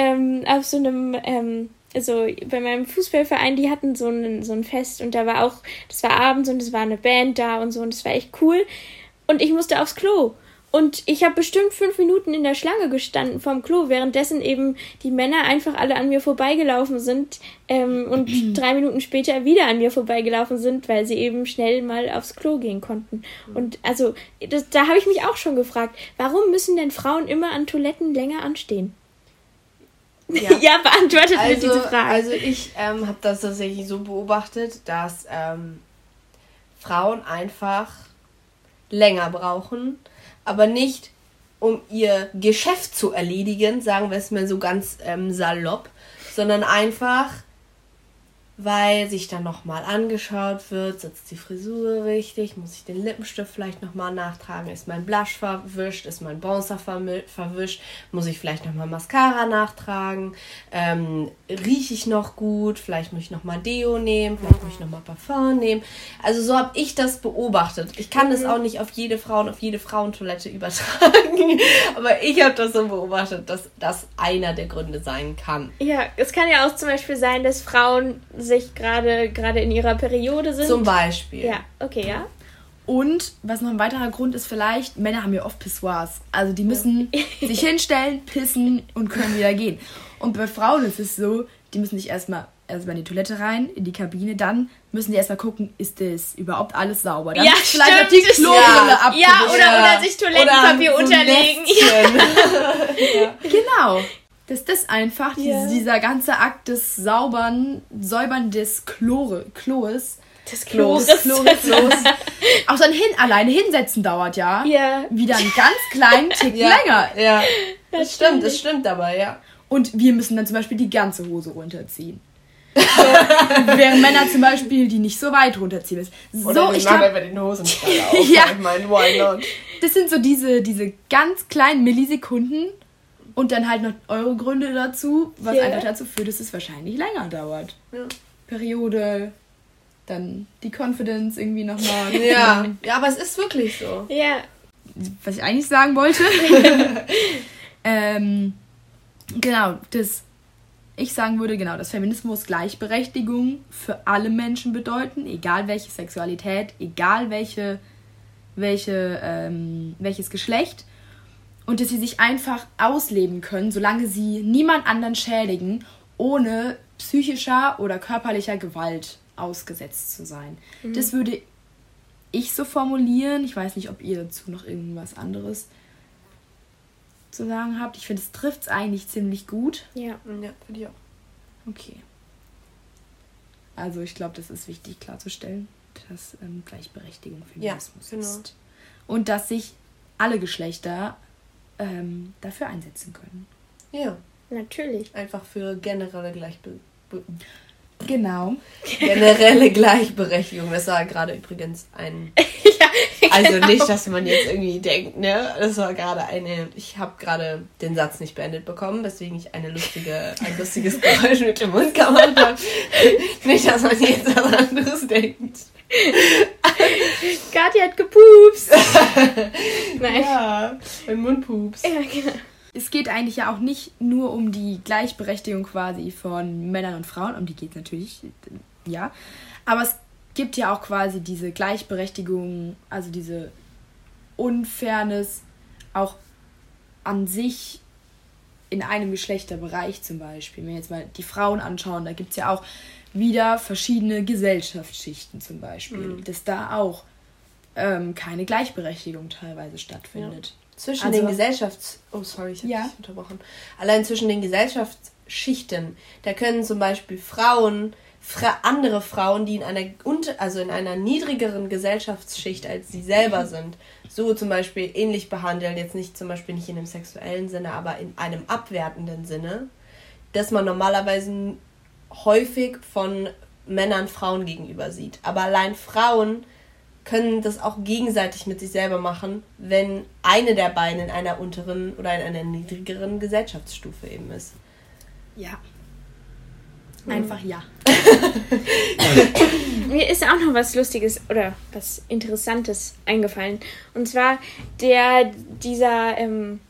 ähm, auf so einem, ähm, also bei meinem Fußballverein, die hatten so ein, so ein Fest und da war auch, das war abends und es war eine Band da und so und das war echt cool. Und ich musste aufs Klo. Und ich habe bestimmt fünf Minuten in der Schlange gestanden vom Klo, währenddessen eben die Männer einfach alle an mir vorbeigelaufen sind ähm, und drei Minuten später wieder an mir vorbeigelaufen sind, weil sie eben schnell mal aufs Klo gehen konnten. Und also das, da habe ich mich auch schon gefragt, warum müssen denn Frauen immer an Toiletten länger anstehen? Ja, ja beantwortet also, mir diese Frage. Also ich ähm, habe das tatsächlich so beobachtet, dass ähm, Frauen einfach länger brauchen aber nicht um ihr Geschäft zu erledigen, sagen wir es mal so ganz ähm, salopp, sondern einfach, weil sich dann nochmal angeschaut wird, sitzt die Frisur richtig, muss ich den Lippenstift vielleicht nochmal nachtragen, ist mein Blush verwischt, ist mein Bronzer verwischt, muss ich vielleicht nochmal Mascara nachtragen, ähm, rieche ich noch gut, vielleicht muss ich nochmal Deo nehmen, vielleicht muss ich nochmal Parfum nehmen. Also so habe ich das beobachtet. Ich kann das mhm. auch nicht auf jede Frau und auf jede Frauentoilette übertragen, aber ich habe das so beobachtet, dass das einer der Gründe sein kann. Ja, es kann ja auch zum Beispiel sein, dass Frauen sich gerade gerade in ihrer Periode sind. Zum Beispiel. Ja, okay, ja. Und was noch ein weiterer Grund ist vielleicht, Männer haben ja oft Pissoirs. Also die müssen ja. sich hinstellen, pissen und können wieder gehen. Und bei Frauen ist es so, die müssen sich erstmal erstmal in die Toilette rein, in die Kabine, dann müssen die erstmal gucken, ist das überhaupt alles sauber. Dann ja, vielleicht stimmt. die Klobrille ja. ja, oder, oder sich Toilettenpapier oder so unterlegen. ja. Genau dass das einfach, yeah. dieser ganze Akt des Saubern, Säubern des Chlore, Klos, des Klos, des Klos, Klos, auch dann hin, alleine hinsetzen dauert ja. Ja. Wieder einen ganz kleinen Tick ja. länger. Ja. Das, das stimmt, das stimmt aber, ja. Und wir müssen dann zum Beispiel die ganze Hose runterziehen. So, während Männer zum Beispiel, die nicht so weit runterziehen. So, Oder ich glaube, den Hosen auf. ja. Ich meine, why not? Das sind so diese, diese ganz kleinen Millisekunden, und dann halt noch eure Gründe dazu, was yeah. einfach dazu führt, dass es wahrscheinlich länger dauert. Ja. Periode, dann die Confidence irgendwie nochmal. Ja. ja, aber es ist wirklich so. Ja. Was ich eigentlich sagen wollte. ähm, genau, das ich sagen würde, genau, dass Feminismus Gleichberechtigung für alle Menschen bedeuten, egal welche Sexualität, egal welche, welche, ähm, welches Geschlecht und dass sie sich einfach ausleben können, solange sie niemand anderen schädigen, ohne psychischer oder körperlicher Gewalt ausgesetzt zu sein. Mhm. Das würde ich so formulieren. Ich weiß nicht, ob ihr dazu noch irgendwas anderes zu sagen habt. Ich finde, es trifft es eigentlich ziemlich gut. Ja, ja, finde ich auch. Okay. Also ich glaube, das ist wichtig klarzustellen, dass ähm, Gleichberechtigung Feminismus ja, genau. ist. Und dass sich alle Geschlechter ähm, dafür einsetzen können. Ja. Natürlich. Einfach für generelle Gleichberechtigung. Genau. Generelle Gleichberechtigung. Das war gerade übrigens ein. ja, genau. Also nicht, dass man jetzt irgendwie denkt, ne? Das war gerade eine. Ich habe gerade den Satz nicht beendet bekommen, weswegen ich eine lustige, ein lustiges Geräusch mit dem Mund gemacht habe. nicht, dass man jetzt was anderes denkt. Kathi hat gepupst. Nein. Ja, mein Mund pupst. Ja, genau. Es geht eigentlich ja auch nicht nur um die Gleichberechtigung quasi von Männern und Frauen, um die geht es natürlich, ja. Aber es gibt ja auch quasi diese Gleichberechtigung, also diese Unfairness auch an sich in einem Geschlechterbereich zum Beispiel. Wenn wir jetzt mal die Frauen anschauen, da gibt es ja auch wieder verschiedene Gesellschaftsschichten zum Beispiel, mhm. dass da auch ähm, keine Gleichberechtigung teilweise stattfindet. Ja. Zwischen also, den Gesellschafts... Oh, sorry, ich habe ja. unterbrochen. Allein zwischen den Gesellschaftsschichten, da können zum Beispiel Frauen, fra andere Frauen, die in einer, also in einer niedrigeren Gesellschaftsschicht als sie selber sind, so zum Beispiel ähnlich behandeln, jetzt nicht zum Beispiel nicht in einem sexuellen Sinne, aber in einem abwertenden Sinne, dass man normalerweise häufig von Männern Frauen gegenüber sieht. Aber allein Frauen können das auch gegenseitig mit sich selber machen, wenn eine der beiden in einer unteren oder in einer niedrigeren Gesellschaftsstufe eben ist. Ja. Einfach ja. Mir ist auch noch was Lustiges oder was Interessantes eingefallen. Und zwar der, dieser, ähm,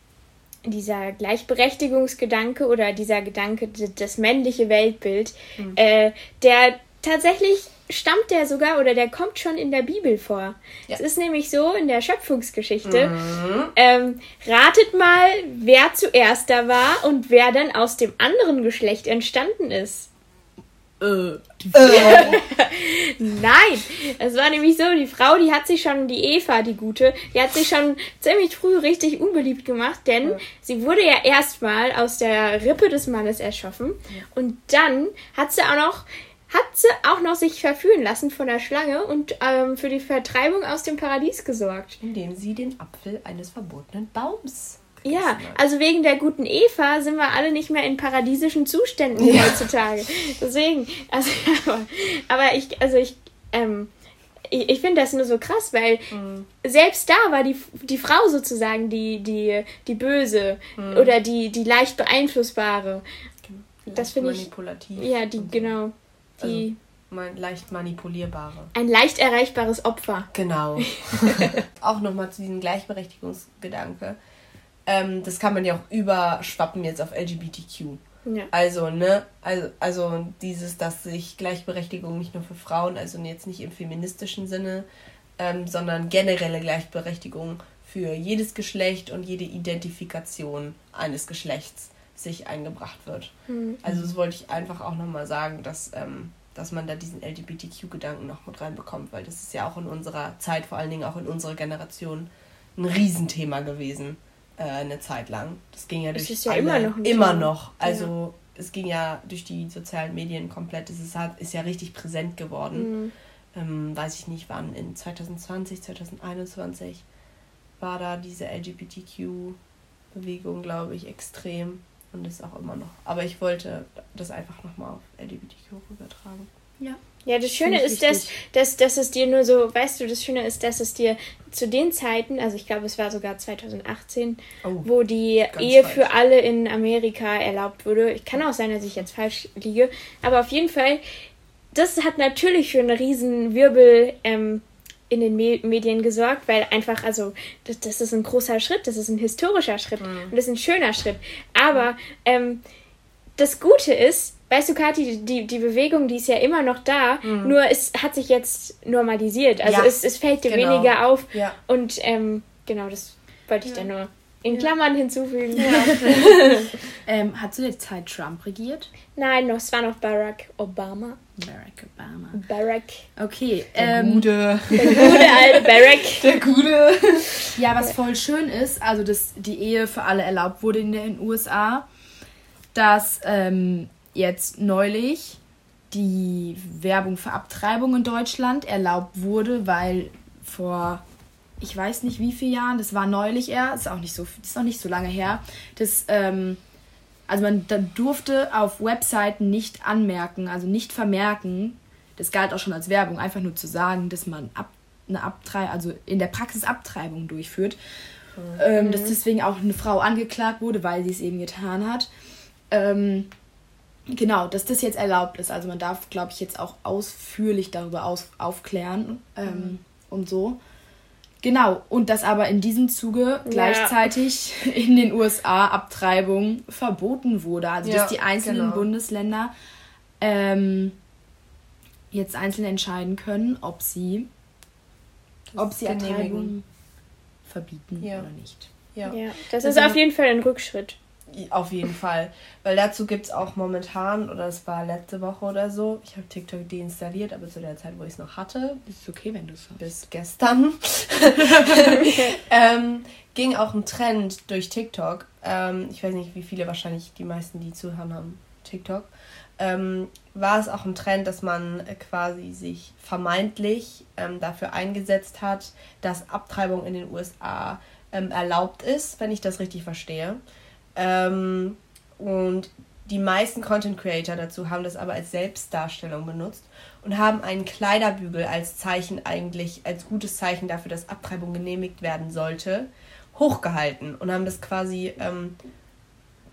dieser Gleichberechtigungsgedanke oder dieser Gedanke, das männliche Weltbild, mhm. äh, der tatsächlich stammt der sogar oder der kommt schon in der Bibel vor. Ja. Es ist nämlich so in der Schöpfungsgeschichte. Mhm. Ähm, ratet mal, wer zuerst da war und wer dann aus dem anderen Geschlecht entstanden ist. Äh, Nein, es war nämlich so, die Frau, die hat sich schon, die Eva, die Gute, die hat sich schon ziemlich früh richtig unbeliebt gemacht, denn ja. sie wurde ja erstmal aus der Rippe des Mannes erschaffen und dann hat sie auch noch hat sie auch noch sich verführen lassen von der Schlange und ähm, für die Vertreibung aus dem Paradies gesorgt. Indem sie den Apfel eines verbotenen Baums ja, also wegen der guten Eva sind wir alle nicht mehr in paradiesischen Zuständen ja. heutzutage. Deswegen, also, aber, aber ich, also ich, ähm, ich, ich finde das nur so krass, weil mhm. selbst da war die, die Frau sozusagen die, die, die Böse mhm. oder die, die leicht beeinflussbare. Leicht das finde ich. Manipulativ. Ja, die, genau. Die. Also, leicht manipulierbare. Ein leicht erreichbares Opfer. Genau. Auch nochmal zu diesem Gleichberechtigungsgedanke ähm, das kann man ja auch überschwappen jetzt auf LGBTQ. Ja. Also, ne, also, also dieses, dass sich Gleichberechtigung nicht nur für Frauen, also jetzt nicht im feministischen Sinne, ähm, sondern generelle Gleichberechtigung für jedes Geschlecht und jede Identifikation eines Geschlechts sich eingebracht wird. Mhm. Also das wollte ich einfach auch nochmal sagen, dass, ähm, dass man da diesen LGBTQ-Gedanken noch mit reinbekommt, weil das ist ja auch in unserer Zeit, vor allen Dingen auch in unserer Generation, ein Riesenthema gewesen äh, eine Zeit lang. Das ging ja durch es ist ja alle, immer noch. Immer noch. Also ja. es ging ja durch die sozialen Medien komplett. Es ist, halt, ist ja richtig präsent geworden. Mhm. Ähm, weiß ich nicht wann, in 2020, 2021 war da diese LGBTQ-Bewegung, glaube ich, extrem und ist auch immer noch. Aber ich wollte das einfach nochmal auf LGBTQ übertragen. Ja. Ja, das Schöne ist, dass, dass, dass es dir nur so, weißt du, das Schöne ist, dass es dir zu den Zeiten, also ich glaube, es war sogar 2018, oh, wo die Ehe falsch. für alle in Amerika erlaubt wurde. Ich kann auch sein, dass ich jetzt falsch liege, aber auf jeden Fall, das hat natürlich für einen riesen Wirbel ähm, in den Me Medien gesorgt, weil einfach, also, das, das ist ein großer Schritt, das ist ein historischer Schritt mhm. und das ist ein schöner Schritt. Aber ähm, das Gute ist, weißt du, Kathi, die, die Bewegung, die ist ja immer noch da, mhm. nur es hat sich jetzt normalisiert. Also ja, es, es fällt dir genau. weniger auf. Ja. Und ähm, genau, das wollte ich ja. dann nur in Klammern hinzufügen. ähm, hat zu der Zeit Trump regiert? Nein, noch, es war noch Barack Obama. Barack Obama. Barack. Okay. Der ähm, gute. Der gute alte Barack. Der gute. Ja, was voll schön ist, also dass die Ehe für alle erlaubt wurde in den USA, dass ähm, jetzt neulich die Werbung für Abtreibung in Deutschland erlaubt wurde, weil vor ich weiß nicht wie vielen Jahren, das war neulich eher, ist auch nicht so, ist noch nicht so lange her, das, ähm, also man da durfte auf Webseiten nicht anmerken, also nicht vermerken, das galt auch schon als Werbung, einfach nur zu sagen, dass man ab, eine Abtreibung, also in der Praxis Abtreibung durchführt. Mhm. Ähm, dass deswegen auch eine Frau angeklagt wurde, weil sie es eben getan hat. Ähm, Genau, dass das jetzt erlaubt ist. Also man darf, glaube ich, jetzt auch ausführlich darüber aus, aufklären ähm, mhm. und so. Genau, und dass aber in diesem Zuge ja. gleichzeitig in den USA Abtreibung verboten wurde. Also ja, dass die einzelnen genau. Bundesländer ähm, jetzt einzeln entscheiden können, ob sie, ob sie Abtreibung verbieten ja. oder nicht. Ja, ja das also, ist auf jeden Fall ein Rückschritt. Auf jeden Fall. Weil dazu gibt es auch momentan, oder es war letzte Woche oder so, ich habe TikTok deinstalliert, aber zu der Zeit, wo ich es noch hatte. Ist okay, wenn du es hast. Bis gestern. ähm, ging auch ein Trend durch TikTok. Ähm, ich weiß nicht, wie viele wahrscheinlich die meisten, die zuhören, haben TikTok. Ähm, war es auch ein Trend, dass man quasi sich vermeintlich ähm, dafür eingesetzt hat, dass Abtreibung in den USA ähm, erlaubt ist, wenn ich das richtig verstehe. Ähm, und die meisten Content Creator dazu haben das aber als Selbstdarstellung benutzt und haben einen Kleiderbügel als Zeichen eigentlich, als gutes Zeichen dafür, dass Abtreibung genehmigt werden sollte, hochgehalten und haben das quasi ähm,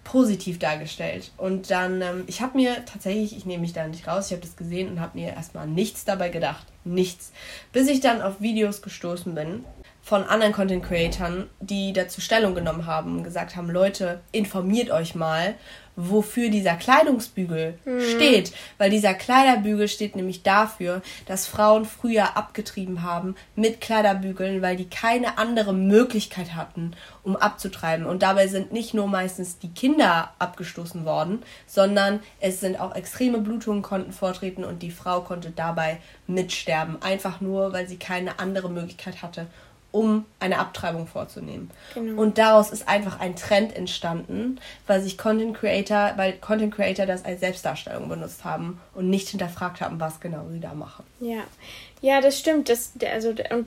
positiv dargestellt. Und dann, ähm, ich habe mir tatsächlich, ich nehme mich da nicht raus, ich habe das gesehen und habe mir erstmal nichts dabei gedacht. Nichts. Bis ich dann auf Videos gestoßen bin von anderen Content Creatern, die dazu Stellung genommen haben und gesagt haben, Leute, informiert euch mal, wofür dieser Kleidungsbügel mhm. steht. Weil dieser Kleiderbügel steht nämlich dafür, dass Frauen früher abgetrieben haben mit Kleiderbügeln, weil die keine andere Möglichkeit hatten, um abzutreiben. Und dabei sind nicht nur meistens die Kinder abgestoßen worden, sondern es sind auch extreme Blutungen konnten vortreten und die Frau konnte dabei mitsterben. Einfach nur, weil sie keine andere Möglichkeit hatte, um eine Abtreibung vorzunehmen. Genau. Und daraus ist einfach ein Trend entstanden, weil sich Content Creator, weil Content Creator das als Selbstdarstellung benutzt haben und nicht hinterfragt haben, was genau sie da machen. Ja, ja, das stimmt. Das, also, und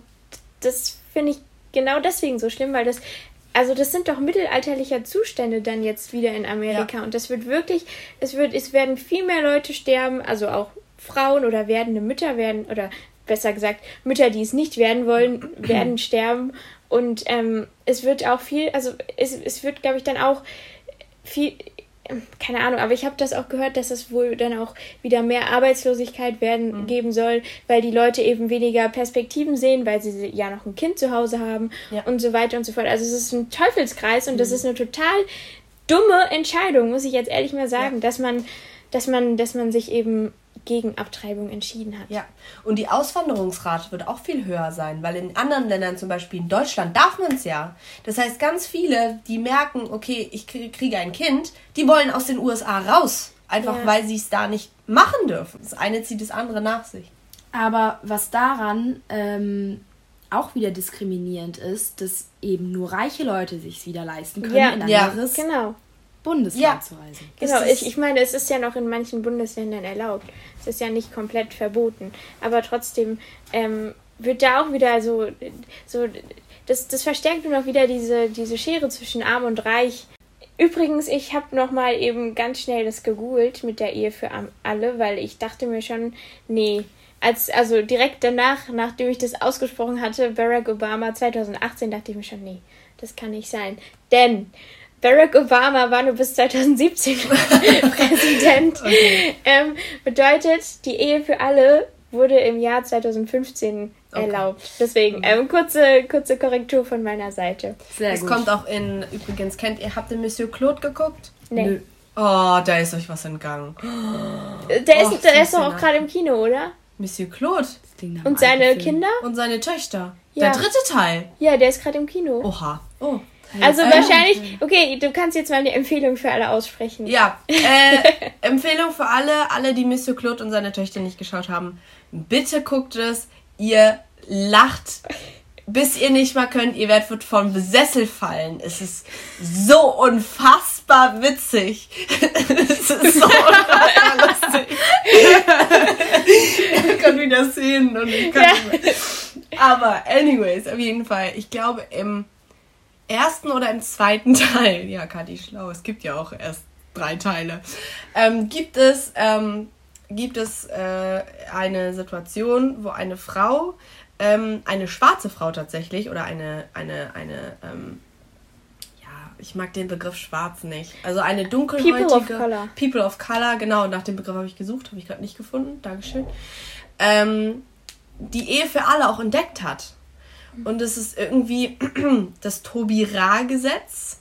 das finde ich genau deswegen so schlimm, weil das also das sind doch mittelalterliche Zustände dann jetzt wieder in Amerika ja. und das wird wirklich, es wird, es werden viel mehr Leute sterben, also auch Frauen oder werdende Mütter werden oder besser gesagt, Mütter, die es nicht werden wollen, werden sterben. Und ähm, es wird auch viel, also es, es wird, glaube ich, dann auch viel, keine Ahnung, aber ich habe das auch gehört, dass es wohl dann auch wieder mehr Arbeitslosigkeit werden mhm. geben soll, weil die Leute eben weniger Perspektiven sehen, weil sie ja noch ein Kind zu Hause haben ja. und so weiter und so fort. Also es ist ein Teufelskreis und mhm. das ist eine total dumme Entscheidung, muss ich jetzt ehrlich mal sagen, ja. dass man, dass man, dass man sich eben gegen Abtreibung entschieden hat. Ja, und die Auswanderungsrate wird auch viel höher sein, weil in anderen Ländern, zum Beispiel in Deutschland, darf man es ja. Das heißt, ganz viele, die merken, okay, ich kriege ein Kind, die wollen aus den USA raus. Einfach ja. weil sie es da nicht machen dürfen. Das eine zieht das andere nach sich. Aber was daran ähm, auch wieder diskriminierend ist, dass eben nur reiche Leute sich wieder leisten können, ja. in anderes ja, genau. Bundesland ja. zu reisen. Genau, ich, ich meine, es ist ja noch in manchen Bundesländern erlaubt. Es ist ja nicht komplett verboten. Aber trotzdem ähm, wird da auch wieder so, so das, das verstärkt nur noch wieder diese, diese Schere zwischen Arm und Reich. Übrigens, ich habe noch mal eben ganz schnell das gegoogelt mit der Ehe für alle, weil ich dachte mir schon, nee, als, also direkt danach, nachdem ich das ausgesprochen hatte, Barack Obama 2018, dachte ich mir schon, nee, das kann nicht sein. Denn Barack Obama war nur bis 2017 Präsident. Okay. Ähm, bedeutet, die Ehe für alle wurde im Jahr 2015 okay. erlaubt. Deswegen ähm, kurze, kurze Korrektur von meiner Seite. Sehr es gut. kommt auch in, übrigens, kennt ihr, habt ihr Monsieur Claude geguckt? Nee. Nö. Oh, da ist euch was entgangen. Der oh, ist, der ist doch auch gerade im Kino, oder? Monsieur Claude. Und seine Kinder? Und seine Töchter. Ja. Der dritte Teil. Ja, der ist gerade im Kino. Oha. Oh. Also wahrscheinlich, okay, du kannst jetzt mal eine Empfehlung für alle aussprechen. Ja, äh, Empfehlung für alle, alle, die Mr. Claude und seine Töchter nicht geschaut haben. Bitte guckt es, ihr lacht, bis ihr nicht mal könnt, ihr werdet vom Sessel fallen. Es ist so unfassbar witzig. es ist so unfassbar lustig. ich kann wieder sehen und ich kann ja. Aber anyways, auf jeden Fall, ich glaube, im ersten oder im zweiten Teil, ja, Kathi Schlau, es gibt ja auch erst drei Teile, ähm, gibt es, ähm, gibt es äh, eine Situation, wo eine Frau, ähm, eine schwarze Frau tatsächlich, oder eine, eine, eine, ähm, ja, ich mag den Begriff schwarz nicht. Also eine dunkelhäutige. People of Color. People of Color, genau, nach dem Begriff habe ich gesucht, habe ich gerade nicht gefunden, Dankeschön. Ähm, die Ehe für alle auch entdeckt hat. Und es ist irgendwie das Tobi-Ra-Gesetz.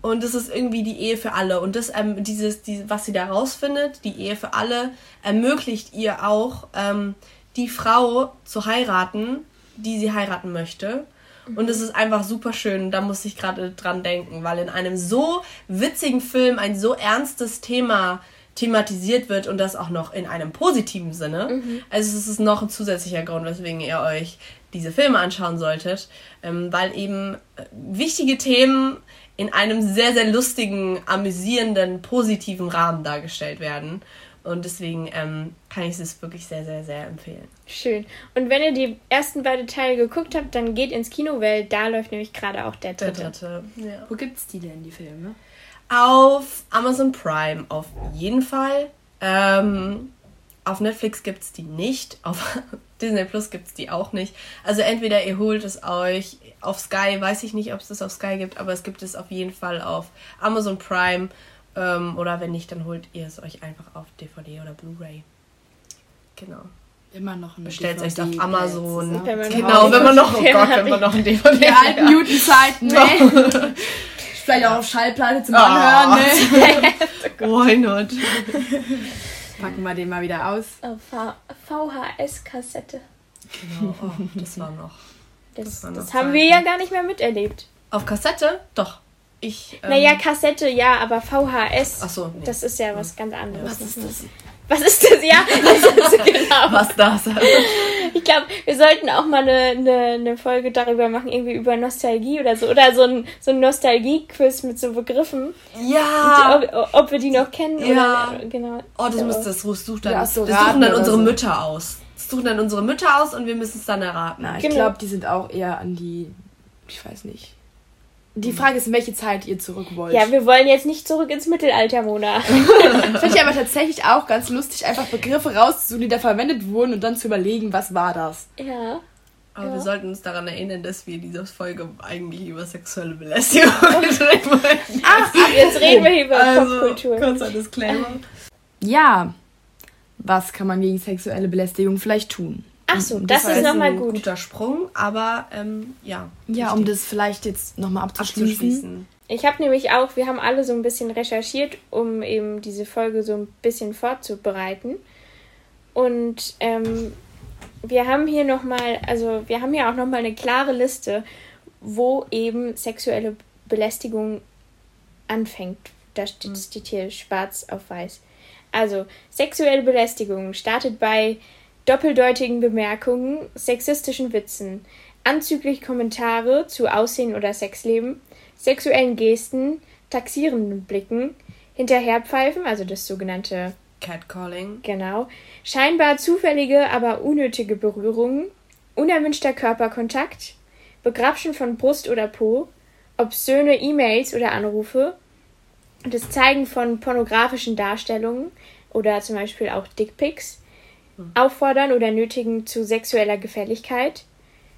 Und es ist irgendwie die Ehe für alle. Und das, ähm, dieses, die, was sie da rausfindet, die Ehe für alle, ermöglicht ihr auch, ähm, die Frau zu heiraten, die sie heiraten möchte. Und es ist einfach super schön. Da muss ich gerade dran denken, weil in einem so witzigen Film ein so ernstes Thema thematisiert wird und das auch noch in einem positiven Sinne. Mhm. Also es ist noch ein zusätzlicher Grund, weswegen ihr euch diese Filme anschauen solltet, ähm, weil eben äh, wichtige Themen in einem sehr, sehr lustigen, amüsierenden, positiven Rahmen dargestellt werden. Und deswegen ähm, kann ich es wirklich sehr, sehr, sehr empfehlen. Schön. Und wenn ihr die ersten beiden Teile geguckt habt, dann geht ins Kino, weil da läuft nämlich gerade auch der dritte. Der dritte, ja. Wo gibt's die denn, die Filme? Auf Amazon Prime auf jeden Fall. Ähm, auf Netflix gibt es die nicht. Auf Disney Plus gibt es die auch nicht. Also entweder ihr holt es euch auf Sky, weiß ich nicht, ob es das auf Sky gibt, aber es gibt es auf jeden Fall auf Amazon Prime Ähm, oder wenn nicht, dann holt ihr es euch einfach auf DVD oder Blu-ray. Genau. Immer noch eine Bestellt euch auf Amazon. Wenn genau, wenn man noch, oh Gott, wenn man noch ein DVD Die alten Newton-Zeiten, ne? Vielleicht auch auf Schallplatte zum Anhören, ne? Why not? Packen wir den mal wieder aus. Oh, VHS-Kassette. Genau, oh, das war noch. Das, das, war noch das haben wir ja gar nicht mehr miterlebt. Auf Kassette? Doch. Ich, ähm, naja, Kassette ja, aber VHS. Ach so, nee. Das ist ja was ganz anderes. Was ist das? Was ist das? Ja, das ist genau. Was das? Ich glaube, wir sollten auch mal eine, eine, eine Folge darüber machen, irgendwie über Nostalgie oder so. Oder so ein, so ein Nostalgie-Quiz mit so Begriffen. Ja. Ob, ob, wir die noch kennen. Ja. Oder, genau. Oh, das, so. muss, das suchst dann. Ja, so das suchen dann unsere so. Mütter aus. Das suchen dann unsere Mütter aus und wir müssen es dann erraten. Na, ich genau. glaube, die sind auch eher an die, ich weiß nicht, die Frage ist, in welche Zeit ihr zurück wollt. Ja, wir wollen jetzt nicht zurück ins Mittelalter, Mona. Finde ich aber tatsächlich auch ganz lustig, einfach Begriffe rauszusuchen, die da verwendet wurden und dann zu überlegen, was war das. Ja. Aber ja. wir sollten uns daran erinnern, dass wir diese Folge eigentlich über sexuelle Belästigung reden wollten. Ach, jetzt reden wir über also, Popkultur. Kurzer Disclaimer. Ja, was kann man gegen sexuelle Belästigung vielleicht tun? Ach so, das, das ist nochmal gut. guter Sprung, aber ähm, ja. Ja, um das vielleicht jetzt nochmal abzuschließen. abzuschließen. Ich habe nämlich auch, wir haben alle so ein bisschen recherchiert, um eben diese Folge so ein bisschen vorzubereiten. Und ähm, wir haben hier nochmal, also wir haben hier auch nochmal eine klare Liste, wo eben sexuelle Belästigung anfängt. Da steht, mhm. steht hier schwarz auf weiß. Also, sexuelle Belästigung startet bei doppeldeutigen Bemerkungen, sexistischen Witzen, anzüglich Kommentare zu Aussehen oder Sexleben, sexuellen Gesten, taxierenden Blicken, Hinterherpfeifen, also das sogenannte Catcalling. Genau. Scheinbar zufällige, aber unnötige Berührungen, unerwünschter Körperkontakt, Begrapschen von Brust oder Po, obszöne E-Mails oder Anrufe, das Zeigen von pornografischen Darstellungen oder zum Beispiel auch Dickpics, auffordern oder nötigen zu sexueller Gefälligkeit,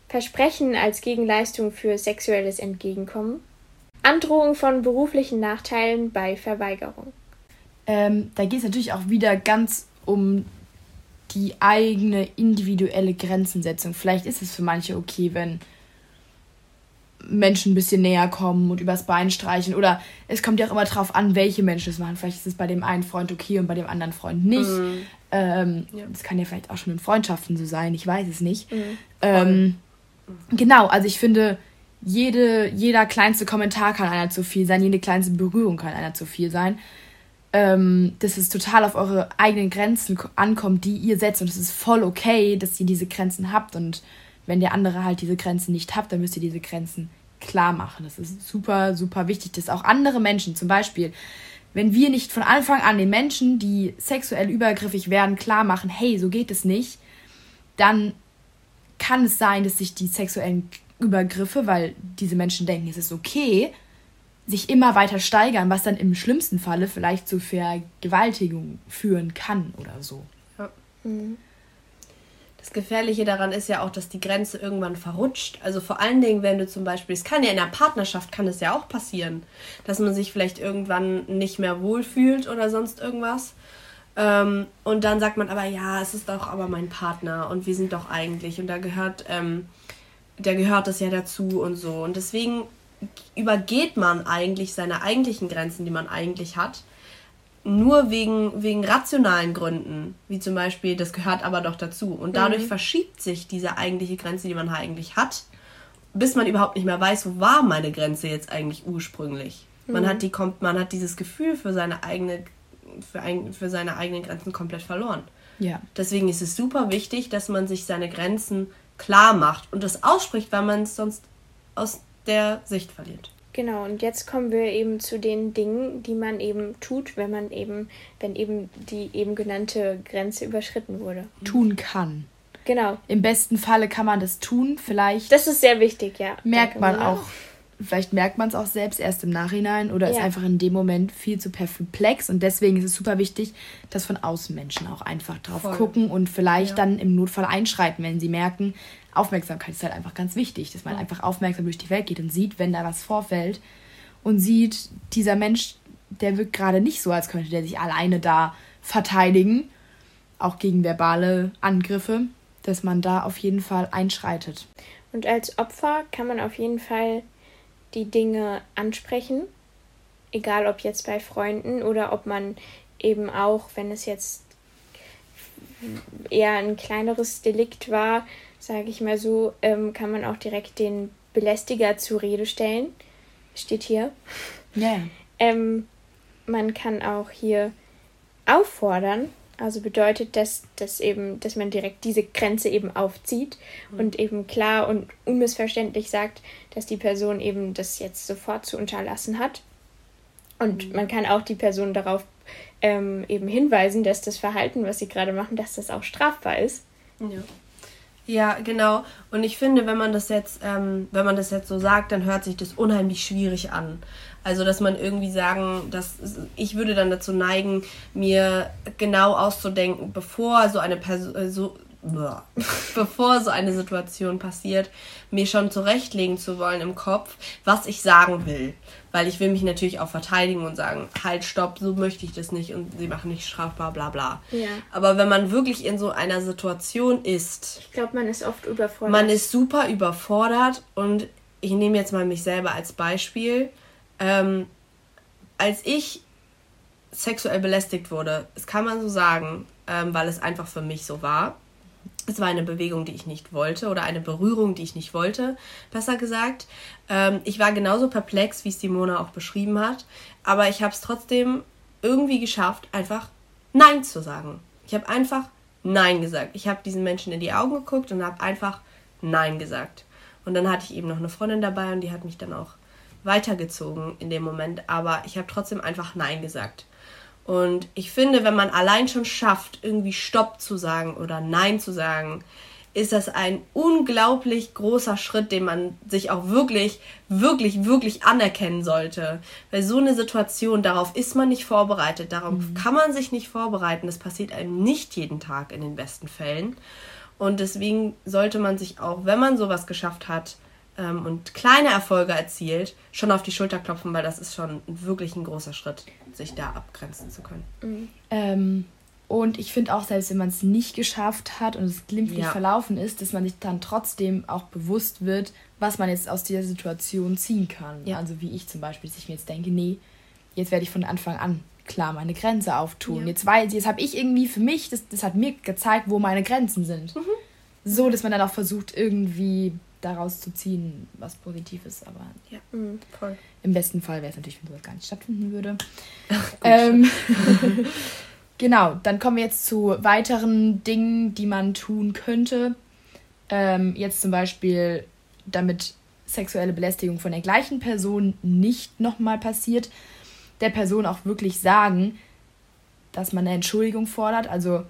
Versprechen als Gegenleistung für sexuelles Entgegenkommen, Androhung von beruflichen Nachteilen bei Verweigerung. Ähm, da geht es natürlich auch wieder ganz um die eigene individuelle Grenzensetzung. Vielleicht ist es für manche okay, wenn Menschen ein bisschen näher kommen und übers Bein streichen. Oder es kommt ja auch immer drauf an, welche Menschen es machen. Vielleicht ist es bei dem einen Freund okay und bei dem anderen Freund nicht. Mhm. Ähm, ja. Das kann ja vielleicht auch schon in Freundschaften so sein, ich weiß es nicht. Mhm. Ähm, genau, also ich finde, jede, jeder kleinste Kommentar kann einer zu viel sein, jede kleinste Berührung kann einer zu viel sein. Ähm, dass es total auf eure eigenen Grenzen ankommt, die ihr setzt. Und es ist voll okay, dass ihr diese Grenzen habt. Und wenn der andere halt diese Grenzen nicht habt, dann müsst ihr diese Grenzen klar machen. Das ist super, super wichtig, dass auch andere Menschen, zum Beispiel, wenn wir nicht von Anfang an den Menschen, die sexuell übergriffig werden, klar machen, hey, so geht es nicht, dann kann es sein, dass sich die sexuellen Übergriffe, weil diese Menschen denken, es ist okay, sich immer weiter steigern, was dann im schlimmsten Falle vielleicht zu Vergewaltigung führen kann oder so. Ja. Mhm. Das Gefährliche daran ist ja auch, dass die Grenze irgendwann verrutscht. Also vor allen Dingen, wenn du zum Beispiel, es kann ja in der Partnerschaft, kann es ja auch passieren, dass man sich vielleicht irgendwann nicht mehr wohlfühlt oder sonst irgendwas. Ähm, und dann sagt man aber, ja, es ist doch aber mein Partner und wir sind doch eigentlich und da gehört, ähm, da gehört das ja dazu und so. Und deswegen übergeht man eigentlich seine eigentlichen Grenzen, die man eigentlich hat nur wegen, wegen rationalen Gründen, wie zum Beispiel, das gehört aber doch dazu. Und dadurch mhm. verschiebt sich diese eigentliche Grenze, die man eigentlich hat, bis man überhaupt nicht mehr weiß, wo war meine Grenze jetzt eigentlich ursprünglich. Mhm. Man, hat die, man hat dieses Gefühl für seine, eigene, für, ein, für seine eigenen Grenzen komplett verloren. Ja. Deswegen ist es super wichtig, dass man sich seine Grenzen klar macht und das ausspricht, weil man es sonst aus der Sicht verliert. Genau, und jetzt kommen wir eben zu den Dingen, die man eben tut, wenn man eben, wenn eben die eben genannte Grenze überschritten wurde. Tun kann. Genau. Im besten Falle kann man das tun, vielleicht. Das ist sehr wichtig, ja. Merkt man auch, vielleicht merkt man es auch selbst erst im Nachhinein oder ja. ist einfach in dem Moment viel zu perplex und deswegen ist es super wichtig, dass von außen Menschen auch einfach drauf Voll. gucken und vielleicht ja. dann im Notfall einschreiten, wenn sie merken, Aufmerksamkeit ist halt einfach ganz wichtig, dass man einfach aufmerksam durch die Welt geht und sieht, wenn da was vorfällt und sieht, dieser Mensch der wirkt gerade nicht so, als könnte der sich alleine da verteidigen, auch gegen verbale Angriffe, dass man da auf jeden Fall einschreitet. Und als Opfer kann man auf jeden Fall die Dinge ansprechen, egal ob jetzt bei Freunden oder ob man eben auch, wenn es jetzt eher ein kleineres Delikt war, sage ich mal so, ähm, kann man auch direkt den Belästiger zur Rede stellen. Steht hier. Ja. Ähm, man kann auch hier auffordern, also bedeutet das, dass eben, dass man direkt diese Grenze eben aufzieht mhm. und eben klar und unmissverständlich sagt, dass die Person eben das jetzt sofort zu unterlassen hat. Und mhm. man kann auch die Person darauf ähm, eben hinweisen, dass das Verhalten, was sie gerade machen, dass das auch strafbar ist. Ja. Ja, genau. Und ich finde, wenn man das jetzt, ähm, wenn man das jetzt so sagt, dann hört sich das unheimlich schwierig an. Also, dass man irgendwie sagen, dass ich würde dann dazu neigen, mir genau auszudenken, bevor so eine Person, äh, so, bevor so eine Situation passiert, mir schon zurechtlegen zu wollen im Kopf, was ich sagen will. Weil ich will mich natürlich auch verteidigen und sagen, halt, stopp, so möchte ich das nicht und sie machen nicht strafbar, bla bla. Ja. Aber wenn man wirklich in so einer Situation ist. Ich glaube, man ist oft überfordert. Man ist super überfordert und ich nehme jetzt mal mich selber als Beispiel. Ähm, als ich sexuell belästigt wurde, das kann man so sagen, ähm, weil es einfach für mich so war es war eine Bewegung, die ich nicht wollte oder eine Berührung, die ich nicht wollte, besser gesagt. Ähm, ich war genauso perplex, wie es Simona auch beschrieben hat, aber ich habe es trotzdem irgendwie geschafft, einfach Nein zu sagen. Ich habe einfach Nein gesagt. Ich habe diesen Menschen in die Augen geguckt und habe einfach Nein gesagt. Und dann hatte ich eben noch eine Freundin dabei und die hat mich dann auch weitergezogen in dem Moment, aber ich habe trotzdem einfach Nein gesagt. Und ich finde, wenn man allein schon schafft, irgendwie Stopp zu sagen oder Nein zu sagen, ist das ein unglaublich großer Schritt, den man sich auch wirklich, wirklich, wirklich anerkennen sollte. Weil so eine Situation, darauf ist man nicht vorbereitet, darauf mhm. kann man sich nicht vorbereiten. Das passiert einem nicht jeden Tag in den besten Fällen. Und deswegen sollte man sich auch, wenn man sowas geschafft hat, ähm, und kleine Erfolge erzielt, schon auf die Schulter klopfen, weil das ist schon wirklich ein großer Schritt, sich da abgrenzen zu können. Mhm. Ähm, und ich finde auch, selbst wenn man es nicht geschafft hat und es glimpflich ja. verlaufen ist, dass man sich dann trotzdem auch bewusst wird, was man jetzt aus dieser Situation ziehen kann. Ja. Also wie ich zum Beispiel, dass ich mir jetzt denke, nee, jetzt werde ich von Anfang an klar meine Grenze auftun. Ja. Jetzt weiß jetzt habe ich irgendwie für mich, das, das hat mir gezeigt, wo meine Grenzen sind. Mhm. So, dass man dann auch versucht, irgendwie daraus zu ziehen, was positiv ist. Aber ja, mhm, im besten Fall wäre es natürlich, wenn sowas gar nicht stattfinden würde. ähm, genau, dann kommen wir jetzt zu weiteren Dingen, die man tun könnte. Ähm, jetzt zum Beispiel, damit sexuelle Belästigung von der gleichen Person nicht nochmal passiert, der Person auch wirklich sagen, dass man eine Entschuldigung fordert. Also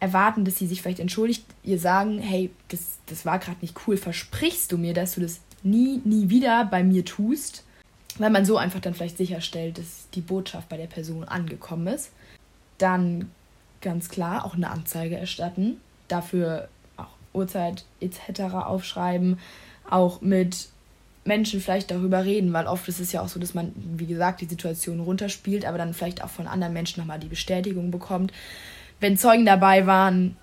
erwarten, dass sie sich vielleicht entschuldigt, ihr sagen, hey, das, das war gerade nicht cool, versprichst du mir, dass du das nie, nie wieder bei mir tust? Weil man so einfach dann vielleicht sicherstellt, dass die Botschaft bei der Person angekommen ist. Dann ganz klar auch eine Anzeige erstatten, dafür auch Uhrzeit etc. aufschreiben, auch mit Menschen vielleicht darüber reden, weil oft ist es ja auch so, dass man, wie gesagt, die Situation runterspielt, aber dann vielleicht auch von anderen Menschen nochmal die Bestätigung bekommt wenn Zeugen dabei waren,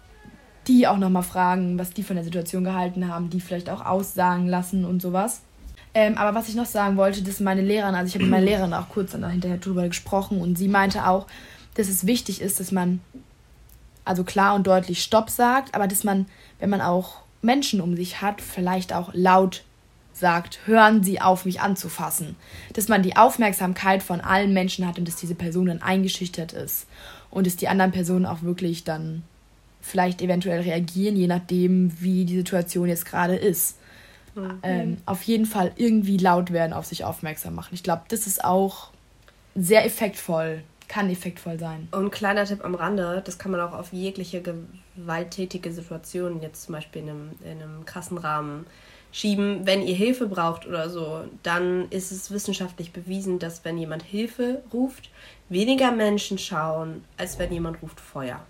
die auch nochmal fragen, was die von der Situation gehalten haben, die vielleicht auch aussagen lassen und sowas. Ähm, aber was ich noch sagen wollte, dass meine Lehrerin, also ich habe mit meiner Lehrerin auch kurz hinterher drüber gesprochen und sie meinte auch, dass es wichtig ist, dass man also klar und deutlich Stopp sagt, aber dass man, wenn man auch Menschen um sich hat, vielleicht auch laut sagt, hören Sie auf, mich anzufassen. Dass man die Aufmerksamkeit von allen Menschen hat und dass diese Person dann eingeschüchtert ist und dass die anderen Personen auch wirklich dann vielleicht eventuell reagieren, je nachdem, wie die Situation jetzt gerade ist. Mhm. Ähm, auf jeden Fall irgendwie laut werden, auf sich aufmerksam machen. Ich glaube, das ist auch sehr effektvoll, kann effektvoll sein. Und kleiner Tipp am Rande, das kann man auch auf jegliche gewalttätige Situation, jetzt zum Beispiel in einem, in einem krassen Rahmen, schieben. Wenn ihr Hilfe braucht oder so, dann ist es wissenschaftlich bewiesen, dass wenn jemand Hilfe ruft, weniger Menschen schauen, als wenn jemand ruft Feuer.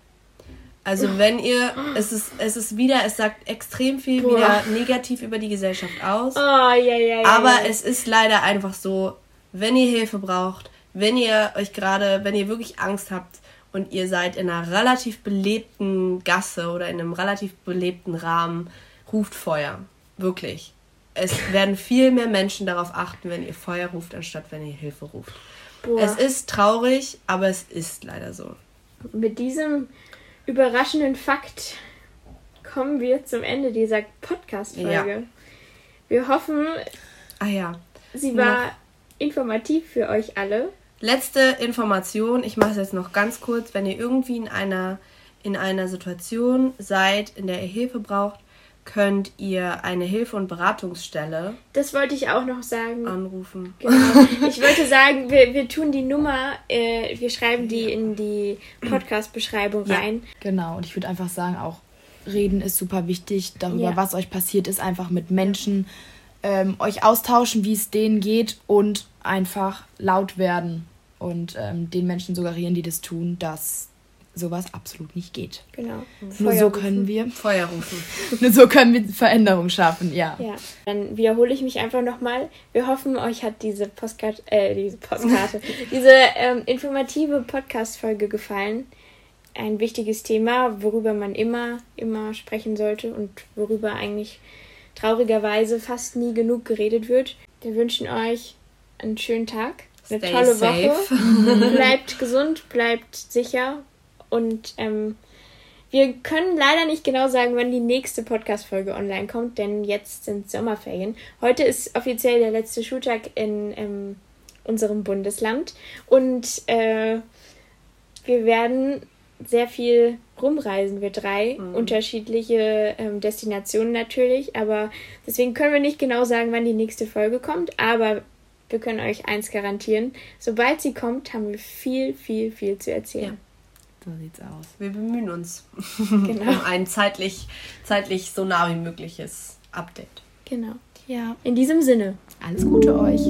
Also wenn ihr, es ist, es ist wieder, es sagt extrem viel Boah. wieder negativ über die Gesellschaft aus. Oh, yeah, yeah, yeah, aber es ist leider einfach so, wenn ihr Hilfe braucht, wenn ihr euch gerade, wenn ihr wirklich Angst habt und ihr seid in einer relativ belebten Gasse oder in einem relativ belebten Rahmen, ruft Feuer. Wirklich. Es werden viel mehr Menschen darauf achten, wenn ihr Feuer ruft, anstatt wenn ihr Hilfe ruft. Boah. Es ist traurig, aber es ist leider so. Mit diesem überraschenden Fakt kommen wir zum Ende dieser Podcast-Folge. Ja. Wir hoffen, ah, ja. sie war noch. informativ für euch alle. Letzte Information, ich mache es jetzt noch ganz kurz, wenn ihr irgendwie in einer, in einer Situation seid, in der ihr Hilfe braucht, könnt ihr eine Hilfe- und Beratungsstelle. Das wollte ich auch noch sagen. Anrufen. Genau. Ich wollte sagen, wir, wir tun die Nummer, äh, wir schreiben die in die Podcast-Beschreibung ja. rein. Genau, und ich würde einfach sagen, auch reden ist super wichtig. Darüber, ja. was euch passiert ist, einfach mit Menschen ähm, euch austauschen, wie es denen geht und einfach laut werden und ähm, den Menschen suggerieren, die das tun, dass sowas absolut nicht geht. Genau. Nur so können wir Feuer rufen. Nur so können wir Veränderungen schaffen, ja. Ja. Dann wiederhole ich mich einfach nochmal. Wir hoffen, euch hat diese Postkarte, äh, diese Postkarte, diese ähm, informative Podcast-Folge gefallen. Ein wichtiges Thema, worüber man immer, immer sprechen sollte und worüber eigentlich traurigerweise fast nie genug geredet wird. Wir wünschen euch einen schönen Tag, eine Stay tolle safe. Woche. bleibt gesund, bleibt sicher und ähm, wir können leider nicht genau sagen, wann die nächste Podcast-Folge online kommt, denn jetzt sind Sommerferien. Heute ist offiziell der letzte Schultag in ähm, unserem Bundesland und äh, wir werden sehr viel rumreisen, wir drei. Mhm. Unterschiedliche ähm, Destinationen natürlich, aber deswegen können wir nicht genau sagen, wann die nächste Folge kommt, aber wir können euch eins garantieren. Sobald sie kommt, haben wir viel, viel, viel zu erzählen. Ja. So sieht's aus. Wir bemühen uns genau. um ein zeitlich, zeitlich so nah wie mögliches Update. Genau. Ja. In diesem Sinne. Alles Gute euch.